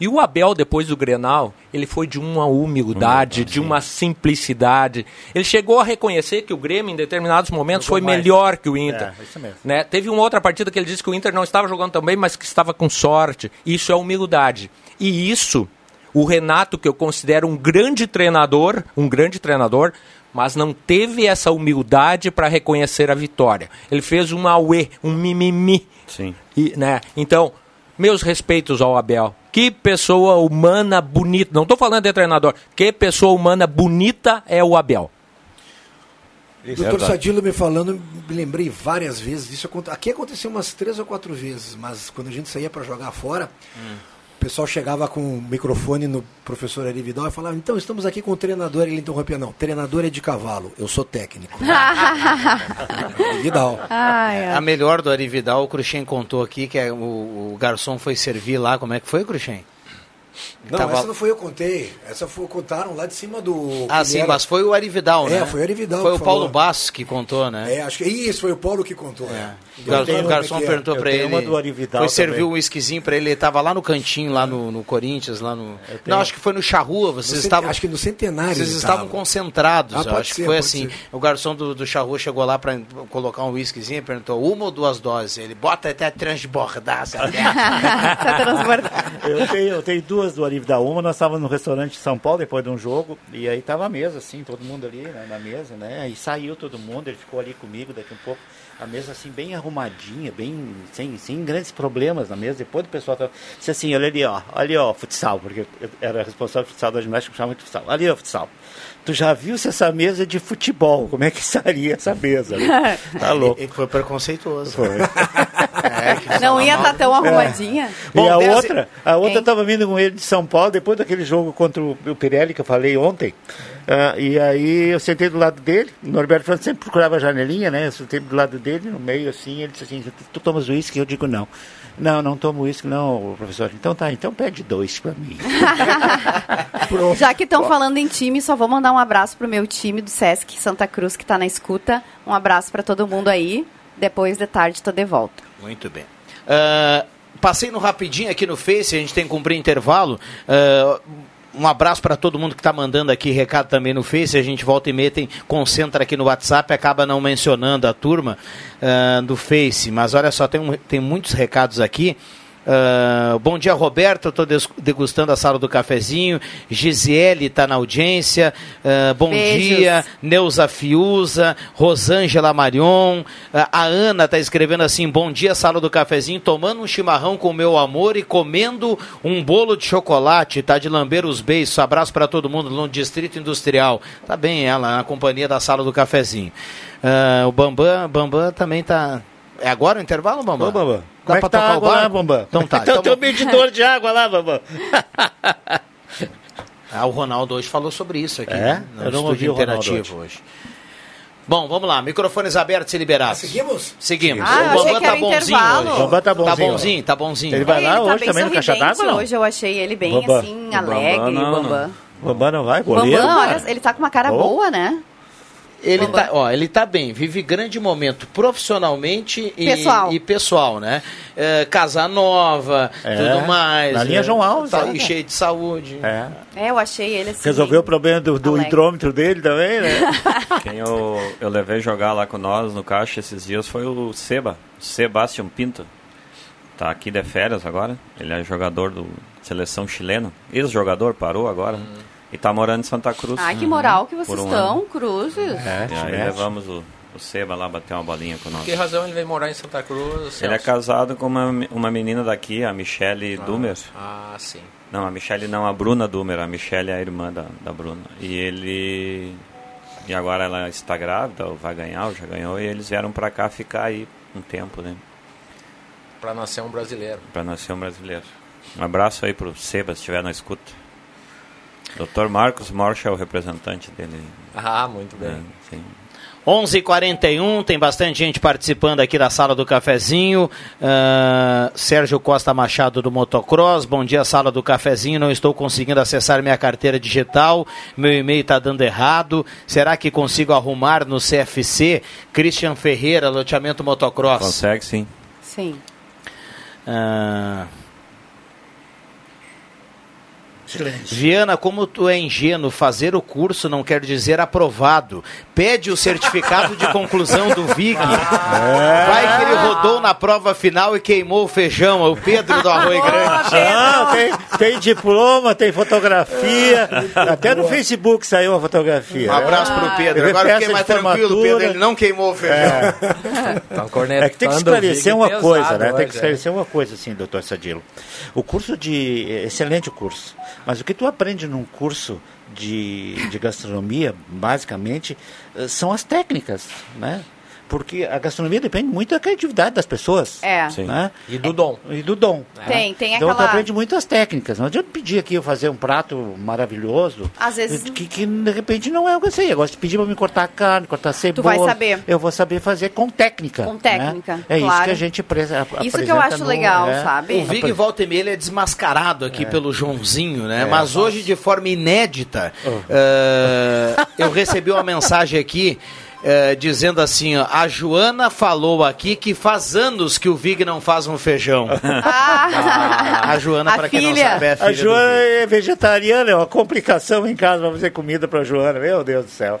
E o Abel, depois do Grenal, ele foi de uma humildade, de uma simplicidade. Ele chegou a reconhecer que o Grêmio, em determinados momentos, Jogou foi mais. melhor que o Inter. É. Né? Teve uma outra partida que ele disse que o Inter não estava jogando tão bem, mas que estava com sorte. Isso é humildade. E isso, o Renato, que eu considero um grande treinador, um grande treinador, mas não teve essa humildade para reconhecer a vitória. Ele fez um auê, um mimimi. Sim. E, né? Então, meus respeitos ao Abel. Que pessoa humana bonita. Não estou falando de treinador. Que pessoa humana bonita é o Abel. Doutor Sadilo me falando, me lembrei várias vezes disso. Aqui aconteceu umas três ou quatro vezes, mas quando a gente saía para jogar fora, o pessoal chegava com o microfone no professor Ari Vidal e falava: Então, estamos aqui com o treinador. Ele interrompia: Não, treinador é de cavalo, eu sou técnico. [LAUGHS] Vidal. Ai, ai. A melhor do Ari Vidal, o Cruxem contou aqui, que é o, o garçom foi servir lá. Como é que foi, Cruxem? Não, Tava- essa não foi eu que contei. Essa foi, contaram lá de cima do. Ah, sim, era- mas foi o Ari Vidal, É, né? foi o Ari Vidal Foi o Paulo falou. Bastos que contou, né? É, acho que isso foi o Paulo que contou. É. O garçom, tenho o garçom é. perguntou Eu pra tenho ele. uma do Ari Vidal foi servir também. um whiskyzinho pra ele. Ele tava lá no cantinho, lá no, no Corinthians, lá no. tenho- Não, acho que foi no Charrua. Vocês No cent- estavam. Acho que no centenário. Vocês estavam tava. concentrados, Ah, acho ser, que foi assim. ser. O garçom do, do Charrua chegou lá pra colocar um whiskyzinho e perguntou uma ou duas doses. Ele bota até transbordar, sabe? [LAUGHS] Eu tenho, eu tenho duas do Arividal. Uma, nós estávamos no restaurante em São Paulo depois de um jogo, e aí tava a mesa, assim, todo mundo ali né, na mesa, né? Aí saiu todo mundo, ele ficou ali comigo daqui um pouco. A mesa assim, bem arrumadinha, bem sem, sem grandes problemas na mesa. Depois do pessoal tava, disse assim, olha ali, ó, ali, ó, futsal, porque eu era responsável por futsal da ginástica, chamava de futsal. Ali, ó, futsal. Tu já viu se essa mesa é de futebol? Como é que [LAUGHS] estaria essa mesa? né? [LAUGHS] Tá louco. Ele foi preconceituoso. Foi. [LAUGHS] Não ia estar tão arrumadinha. e a dez- outra, a outra estava vindo com ele de São Paulo, depois daquele jogo contra o, o Pirelli que eu falei ontem. ah, e aí eu sentei do lado dele, o Norberto Franco sempre procurava a janelinha, né? Eu sentei do lado dele, no meio assim, ele disse assim, tu tomas uísque? Eu digo não. Não, não tomo uísque não, professor. Então tá, então pede dois pra mim. [LAUGHS] Já que estão falando em time, só vou mandar um abraço pro meu time do Sesc Santa Cruz que está na escuta. Um abraço para todo mundo aí. Depois de tarde tô de volta. Muito bem. Ah, passei no rapidinho aqui no Face, a gente tem que cumprir intervalo. Ah, um abraço para todo mundo que está mandando aqui recado também no Face. A gente volta e meia, tem, concentra aqui no WhatsApp, acaba não mencionando a turma ah, do Face. Mas olha só, tem, um- tem muitos recados aqui. Ah, bom dia, Roberto. Estou degustando a sala do cafezinho. Gisele está na audiência. Ah, bom Beijos. dia. Neuza Fiuza, Rosângela Marion. Ah, a Ana está escrevendo assim: Bom dia, sala do cafezinho. Tomando um chimarrão com meu amor e comendo um bolo de chocolate. Tá de lamber os beijos. Abraço para todo mundo no Distrito Industrial. Tá bem ela, na companhia da sala do cafezinho. O Bambam, Bambam também tá. É agora o intervalo, Bambam? Ô, Bambam. Dá Como é pra que tá a tocar o água lá? Bambam? Então tá. [LAUGHS] Então então tem um medidor de água lá, Bambam. [LAUGHS] Ah, o Ronaldo hoje falou sobre isso aqui, É? né? no Eu não ouvi o Ronaldo interativo hoje. Bom, vamos lá, microfones abertos e liberados. seguimos? Seguimos. Ah, o Bambam tá bonzinho intervalo. hoje. O Bambam tá Tá bonzinho, bonzinho, tá bonzinho. Ele vai lá ele tá hoje bem também no Caixa d'Água? Hoje eu achei ele bem Bambam. assim, alegre, Bambam, Bambam. Não vai, goleiro. Bambam, olha, ele tá com uma cara Oh. boa, né? Ele tá, ó, ele tá bem, vive grande momento profissionalmente e Pessoal. e pessoal, né? É, casa nova, É, tudo mais. na linha é, João Alves, Tá, né? e cheio de saúde. É. É, eu achei ele assim. Resolveu o problema do, do hidrômetro dele também, né? [LAUGHS] Quem eu, eu levei jogar lá com nós no caixa esses dias foi o Seba, Sebastião Pinto. Tá aqui de férias agora. Ele é jogador do seleção chilena. Ex-jogador, parou agora. E tá morando em Santa Cruz. Ai, que moral que vocês Por um estão, ano. Cruzes. É, E aí mete. levamos o, o Seba lá bater uma bolinha com nós. Por que razão ele veio morar em Santa Cruz? Ele é Celso? casado com uma, uma menina daqui, a Michele Dumer. Ah, sim. Não, a Michelle não, a Bruna Dumer. A Michelle é a irmã da, da Bruna. E ele. E agora ela está grávida, ou vai ganhar, ou já ganhou, e eles vieram pra cá ficar aí um tempo, né? Pra nascer um brasileiro. Pra nascer um brasileiro. Um abraço aí pro Seba, se estiver na escuta. Dr. Marcos Morcha é o representante dele. Ah, muito bem. né? Sim. 11:41 tem bastante gente participando aqui da sala do cafezinho. Ah, Sérgio Costa Machado do Motocross. Bom dia, sala do cafezinho. Não estou conseguindo acessar minha carteira digital. Meu e-mail está dando errado. Será que consigo arrumar no CFC? Christian Ferreira, loteamento Motocross. Consegue sim. Sim. Ah, Viana, como tu é ingênuo, fazer o curso não quer dizer aprovado. Pede o certificado de conclusão do VIG. Vai que ele rodou na prova final e queimou o feijão. É o Pedro do Arroio Grande. Ah, tem, tem diploma, tem fotografia. Até no Facebook saiu a fotografia. Um abraço pro Pedro. Agora Festa fiquei mais tranquilo. Pedro. Ele não queimou o feijão. Então, cornetando É que tem que esclarecer uma coisa, né? Tem que esclarecer uma coisa, assim, doutor Sadilo. O curso de. Excelente o curso. Mas o que tu aprende num curso de, de gastronomia, basicamente, eh, são as técnicas, né? Porque a gastronomia depende muito da criatividade das pessoas. É. Sim. Né? E do dom. E do dom. Tem, tem Então tu aquela. aprende muitas técnicas. Não adianta pedir aqui eu fazer um prato maravilhoso. Às vezes- Que, que de repente não é o que eu sei. Agora, se pedir para me cortar a carne, cortar a cebola. vai saber. Eu vou saber fazer com técnica. Com né? técnica, É isso claro. que a gente presa, Isso que eu acho legal, é. sabe? O Vig volta e meia é desmascarado aqui pelo Joãozinho, né? Mas hoje, de forma inédita, eh, eu recebi uma mensagem aqui eh, dizendo assim: ó, a Joana falou aqui que faz anos que o Vig não faz um feijão. [LAUGHS] Ah, A Joana, A para quem não filha. sabe, é a filha A do Joana Vig. é vegetariana, é uma complicação em casa para fazer comida para Joana. Meu Deus do céu.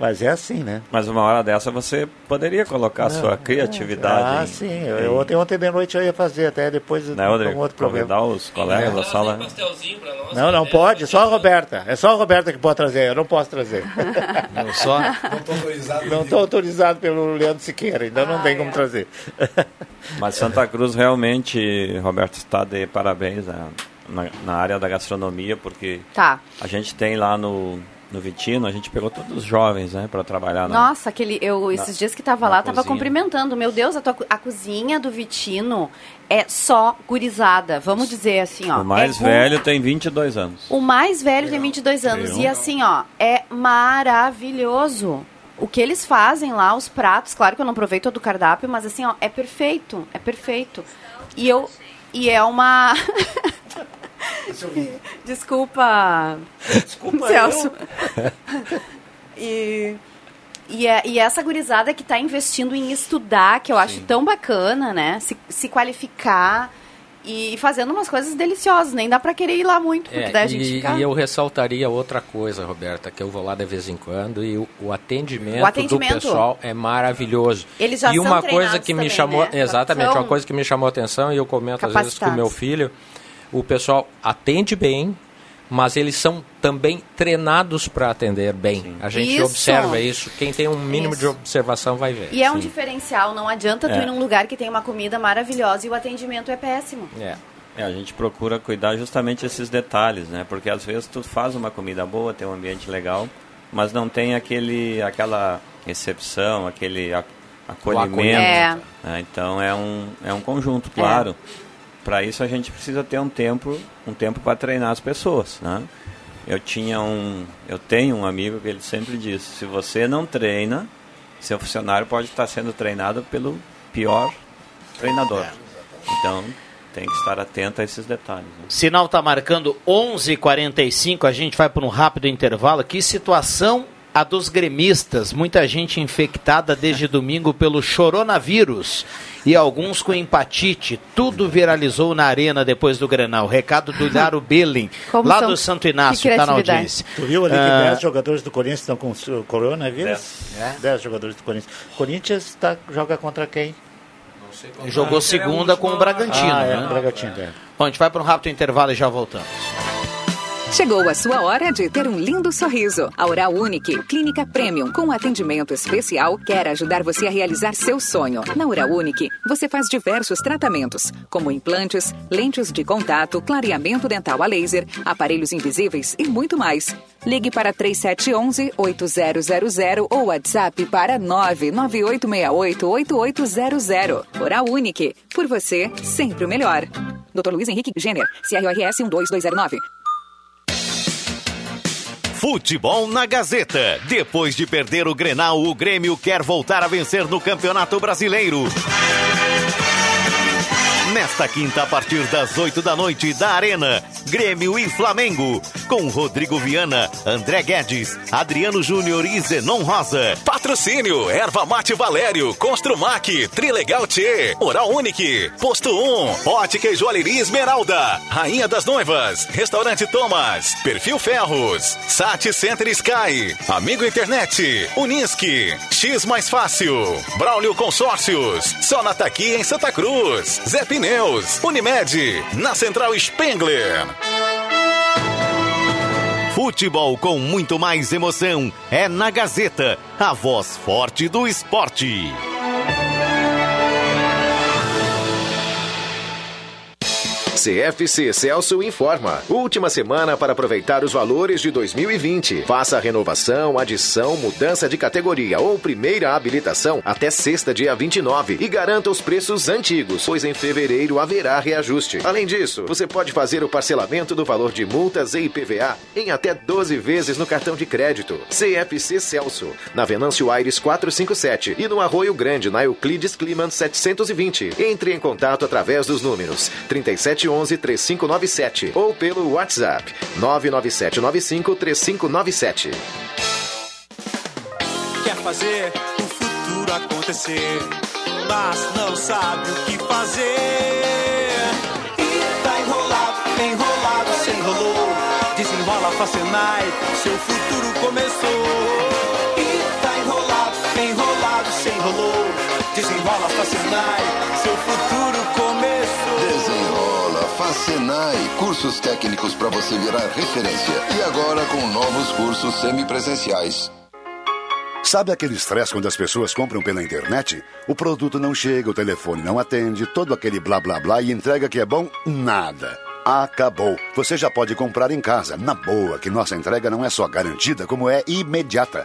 Mas é assim, né? Mas uma hora dessa você poderia colocar a sua criatividade. Ah, em- sim. Eu, em- eu ontem, ontem de noite eu ia fazer, até depois né, Rodrigo? um outro problema. Convidar os colegas da sala. Não, não pode, só a Roberta. É só a Roberta que pode trazer, eu não posso trazer. [LAUGHS] Não só. Não estou autorizado. Não estou autorizado pelo Leandro Siqueira, então não tem como trazer. [LAUGHS] Mas Santa Cruz realmente, Roberto, está de parabéns né, na, na área da gastronomia, porque Tá. a gente tem lá no, no Vitino, a gente pegou todos os jovens né, para trabalhar na, Nossa, aquele, eu, esses dias que tava na lá, tava cozinha. cumprimentando. Meu Deus, a, tua, a cozinha do Vitino é só gurizada. Vamos dizer assim, ó. O mais é velho tem 22 anos. O mais velho tem 22 anos. Viu? E assim, ó, é maravilhoso. O que eles fazem lá, os pratos, claro que eu não provei todo o cardápio, mas assim, ó, é perfeito, é perfeito. E eu e é uma [LAUGHS] [LAUGHS] Desculpa. Desculpa Celso. [LAUGHS] E e, é- e essa gurizada que está investindo em estudar, que eu acho tão bacana, né? Se, se qualificar e fazendo umas coisas deliciosas. Nem dá pra querer ir lá muito, porque É, daí a gente e, fica... e eu ressaltaria outra coisa, Roberta, que eu vou lá de vez em quando e o, o atendimento, O atendimento. do pessoal é maravilhoso. Eles já e uma coisa que me também, chamou, né? exatamente, São uma coisa que me chamou a atenção e eu comento às vezes com o meu filho, o pessoal atende bem, mas eles são também treinados para atender bem. A gente Isso. observa isso. Quem tem um mínimo de observação vai ver. E é um Sim. diferencial, não adianta tu É. ir num lugar que tem uma comida maravilhosa e o atendimento é péssimo. É. É, a gente procura cuidar justamente esses detalhes, né? Porque às vezes tu faz uma comida boa, tem um ambiente legal, mas não tem aquele, aquela recepção, aquele acolhimento. acolhimento. né? Então é um, é um conjunto, claro. Para isso a gente precisa ter um tempo, um tempo para treinar as pessoas, né? Eu tinha um, eu tenho um amigo que ele sempre diz: se você não treina, seu funcionário pode estar sendo treinado pelo pior treinador. Então tem que estar atento a esses detalhes. né? Sinal está marcando 11:45. A gente vai para um rápido intervalo. Que situação a dos gremistas? Muita gente infectada desde [LAUGHS] domingo pelo coronavírus e alguns com empatite. Tudo viralizou na arena depois do Grenal. Recado do Dário [LAUGHS] Belling, Como lá são- do Santo que Inácio, está na audiência. Tu viu ali que Ah, 10 jogadores do Corinthians estão com o coronavírus? 10 jogadores do Corinthians. Corinthians tá, joga contra quem? Jogou segunda com o Bragantino. Ah, é, né? o Bragantino, é. Bom, a gente vai para um rápido intervalo e já voltamos. Chegou a sua hora de ter um lindo sorriso. A Oral Unique, clínica premium com atendimento especial, quer ajudar você a realizar seu sonho. Na Oral Unique, você faz diversos tratamentos, como implantes, lentes de contato, clareamento dental a laser, aparelhos invisíveis e muito mais. Ligue para 3711-8000 ou WhatsApp para 99868-8800. Oral Unique, por você, sempre o melhor. Dr. Luiz Henrique Jenner, CRORS 12209. Futebol na Gazeta. Depois de perder o Grenal, o Grêmio quer voltar a vencer no Campeonato Brasileiro. Nesta quinta, a partir das 8 da noite, da Arena, Grêmio e Flamengo, com Rodrigo Viana, André Guedes, Adriano Júnior e Zenon Rosa. Patrocínio, Erva Mate Valério, Construmac, Trilegal T, Oral Unique, Posto 1, Ótica e Joalheria Esmeralda, Rainha das Noivas, Restaurante Thomas, Perfil Ferros, Sat Center Sky, Amigo Internet, Unisque, X Mais Fácil, Braulio Consórcios, Sonata aqui em Santa Cruz, Zé Pneus, Unimed, na Central Spengler. Futebol com muito mais emoção é na Gazeta, a voz forte do esporte. CFC Celso informa. Última semana para aproveitar os valores de 2020. Faça renovação, adição, mudança de categoria ou primeira habilitação até sexta, dia 29 e garanta os preços antigos, pois em fevereiro haverá reajuste. Além disso, você pode fazer o parcelamento do valor de multas e IPVA em até 12 vezes no cartão de crédito. CFC Celso, na Venâncio Aires 457 e no Arroio Grande, na Euclides Climan 720. Entre em contato através dos números 3711-3597 ou pelo WhatsApp 99795-3597. Quer fazer o futuro acontecer, mas não sabe o que fazer. E tá enrolado, enrolado, se enrolou. Desenrola Facenai, seu futuro começou. E tá enrolado, enrolado, se enrolou. Desenrola Facenai, seu futuro Facenai, cursos técnicos para você virar referência. E agora com novos cursos semipresenciais. Sabe aquele estresse quando as pessoas compram pela internet? O produto não chega, o telefone não atende, todo aquele blá blá blá e entrega que é bom? Nada. Acabou. Você já pode comprar em casa, na boa, que nossa entrega não é só garantida, como é imediata.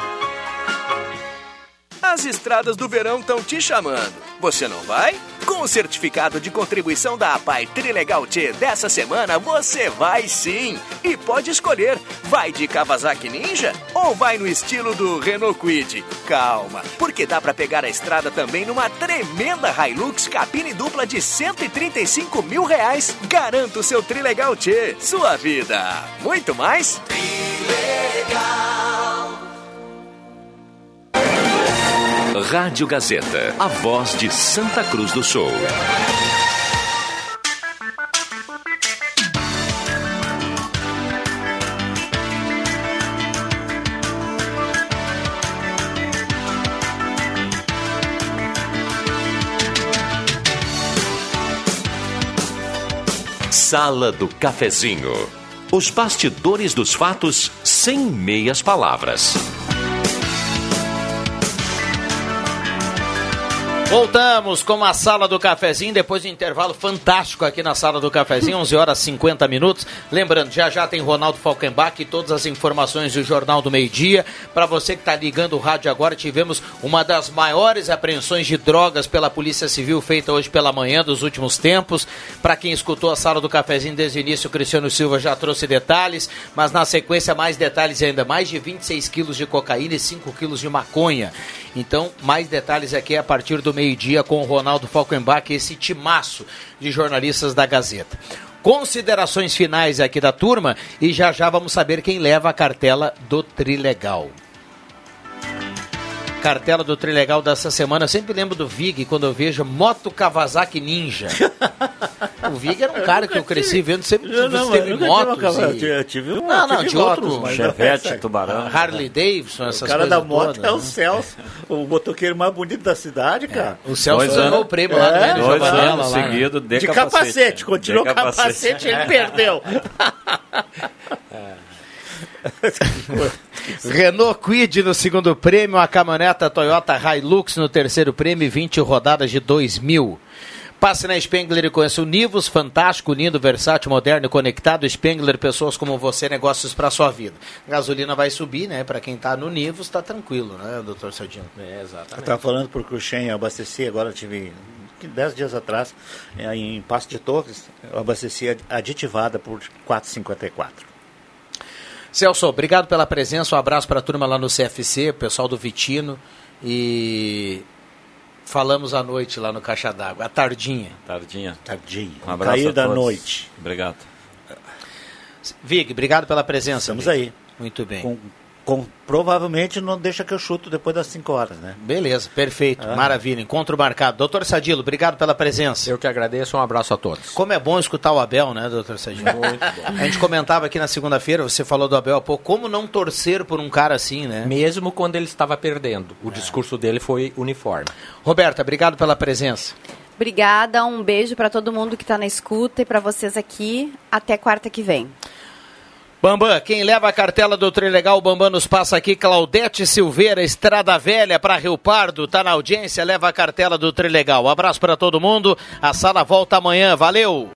As estradas do verão estão te chamando. Você não vai? Com o certificado de contribuição da APAI Trilegal T dessa semana, você vai sim! E pode escolher, vai de Kawasaki Ninja ou vai no estilo do Renault Kwid? Calma, porque dá para pegar a estrada também numa tremenda Hilux cabine dupla de 135 mil reais. Garanto o seu Trilegal T, sua vida. Muito mais? Rádio Gazeta, a voz de Santa Cruz do Sul. Sala do Cafezinho. Os bastidores dos fatos sem meias palavras. Voltamos com a sala do cafezinho, depois do intervalo fantástico aqui na sala do cafezinho, 11 horas 50 minutos. Lembrando, já já tem Ronaldo Falkenbach e todas as informações do Jornal do Meio Dia. Para você que está ligando o rádio agora, tivemos uma das maiores apreensões de drogas pela Polícia Civil feita hoje pela manhã dos últimos tempos. Para quem escutou a sala do cafezinho desde o início, o Cristiano Silva já trouxe detalhes, mas na sequência mais detalhes ainda, mais de 26 quilos de cocaína e 5 quilos de maconha. Então, mais detalhes aqui a partir do meio-dia com o Ronaldo Falkenbach, esse timaço de jornalistas da Gazeta. Considerações finais aqui da turma e já já vamos saber quem leva a cartela do Trilegal cartela do Trilegal dessa semana. Eu sempre lembro do Vig quando eu vejo Moto Kawasaki Ninja. [LAUGHS] o Vig era um cara que eu cresci vendo, sempre Eu não, teve eu motos. tive uma- e- eu tive uma- não, não, tive de motos, outro. mas Chevette, [LAUGHS] essa- Tubarão. Harley Davidson, essas O cara coisas da moto todas, é o né? Celso, o motoqueiro mais bonito da cidade, cara. O Celso Dois ganhou anos- o prêmio lá no É, Dois anos lá, né? seguidos de, De capacete. capacete, continuou De capacete, ele perdeu. [LAUGHS] [LAUGHS] Renault Quid no segundo prêmio, a caminhoneta Toyota Hilux no terceiro prêmio, 20 rodadas de 2 mil. Passe na Spengler e conheça o Nivus, fantástico, lindo, versátil, moderno e conectado. Spengler, pessoas como você, negócios para sua vida. Gasolina vai subir, né? Para quem tá no Nivus, tá tranquilo, né, doutor Sardinho? É, Eu exatamente. estava falando por Cruxem, eu abasteci agora, eu tive que dez dias atrás, em Passo de Torres, eu abasteci aditivada por 4,54. Celso, obrigado pela presença, um abraço para a turma lá no CFC, pessoal do Vitino e falamos à noite lá no Caixa d'Água, à tardinha. Tardinha. Tardinha. Um abraço Cair da noite. Obrigado. Vig, obrigado pela presença. Estamos Vig. aí. Muito bem. Com, com- provavelmente não deixa que eu chuto depois das 5 horas, né? Beleza, perfeito, Ah. maravilha. Encontro marcado. Doutor Sadilo, obrigado pela presença. Eu que agradeço, um abraço a todos. Como é bom escutar o Abel, né, doutor Sadilo? Muito bom. A gente comentava aqui na segunda-feira, você falou do Abel há pouco, como não torcer por um cara assim, né? Mesmo quando ele estava perdendo. O discurso dele foi uniforme. Roberta, obrigado pela presença. Obrigada, um beijo para todo mundo que está na escuta e para vocês aqui. Até quarta que vem. Bambam, quem leva a cartela do Trilegal, Bambam nos passa aqui, Claudete Silveira, Estrada Velha para Rio Pardo, tá na audiência, leva a cartela do Trilegal. Um abraço para todo mundo, a sala volta amanhã, valeu!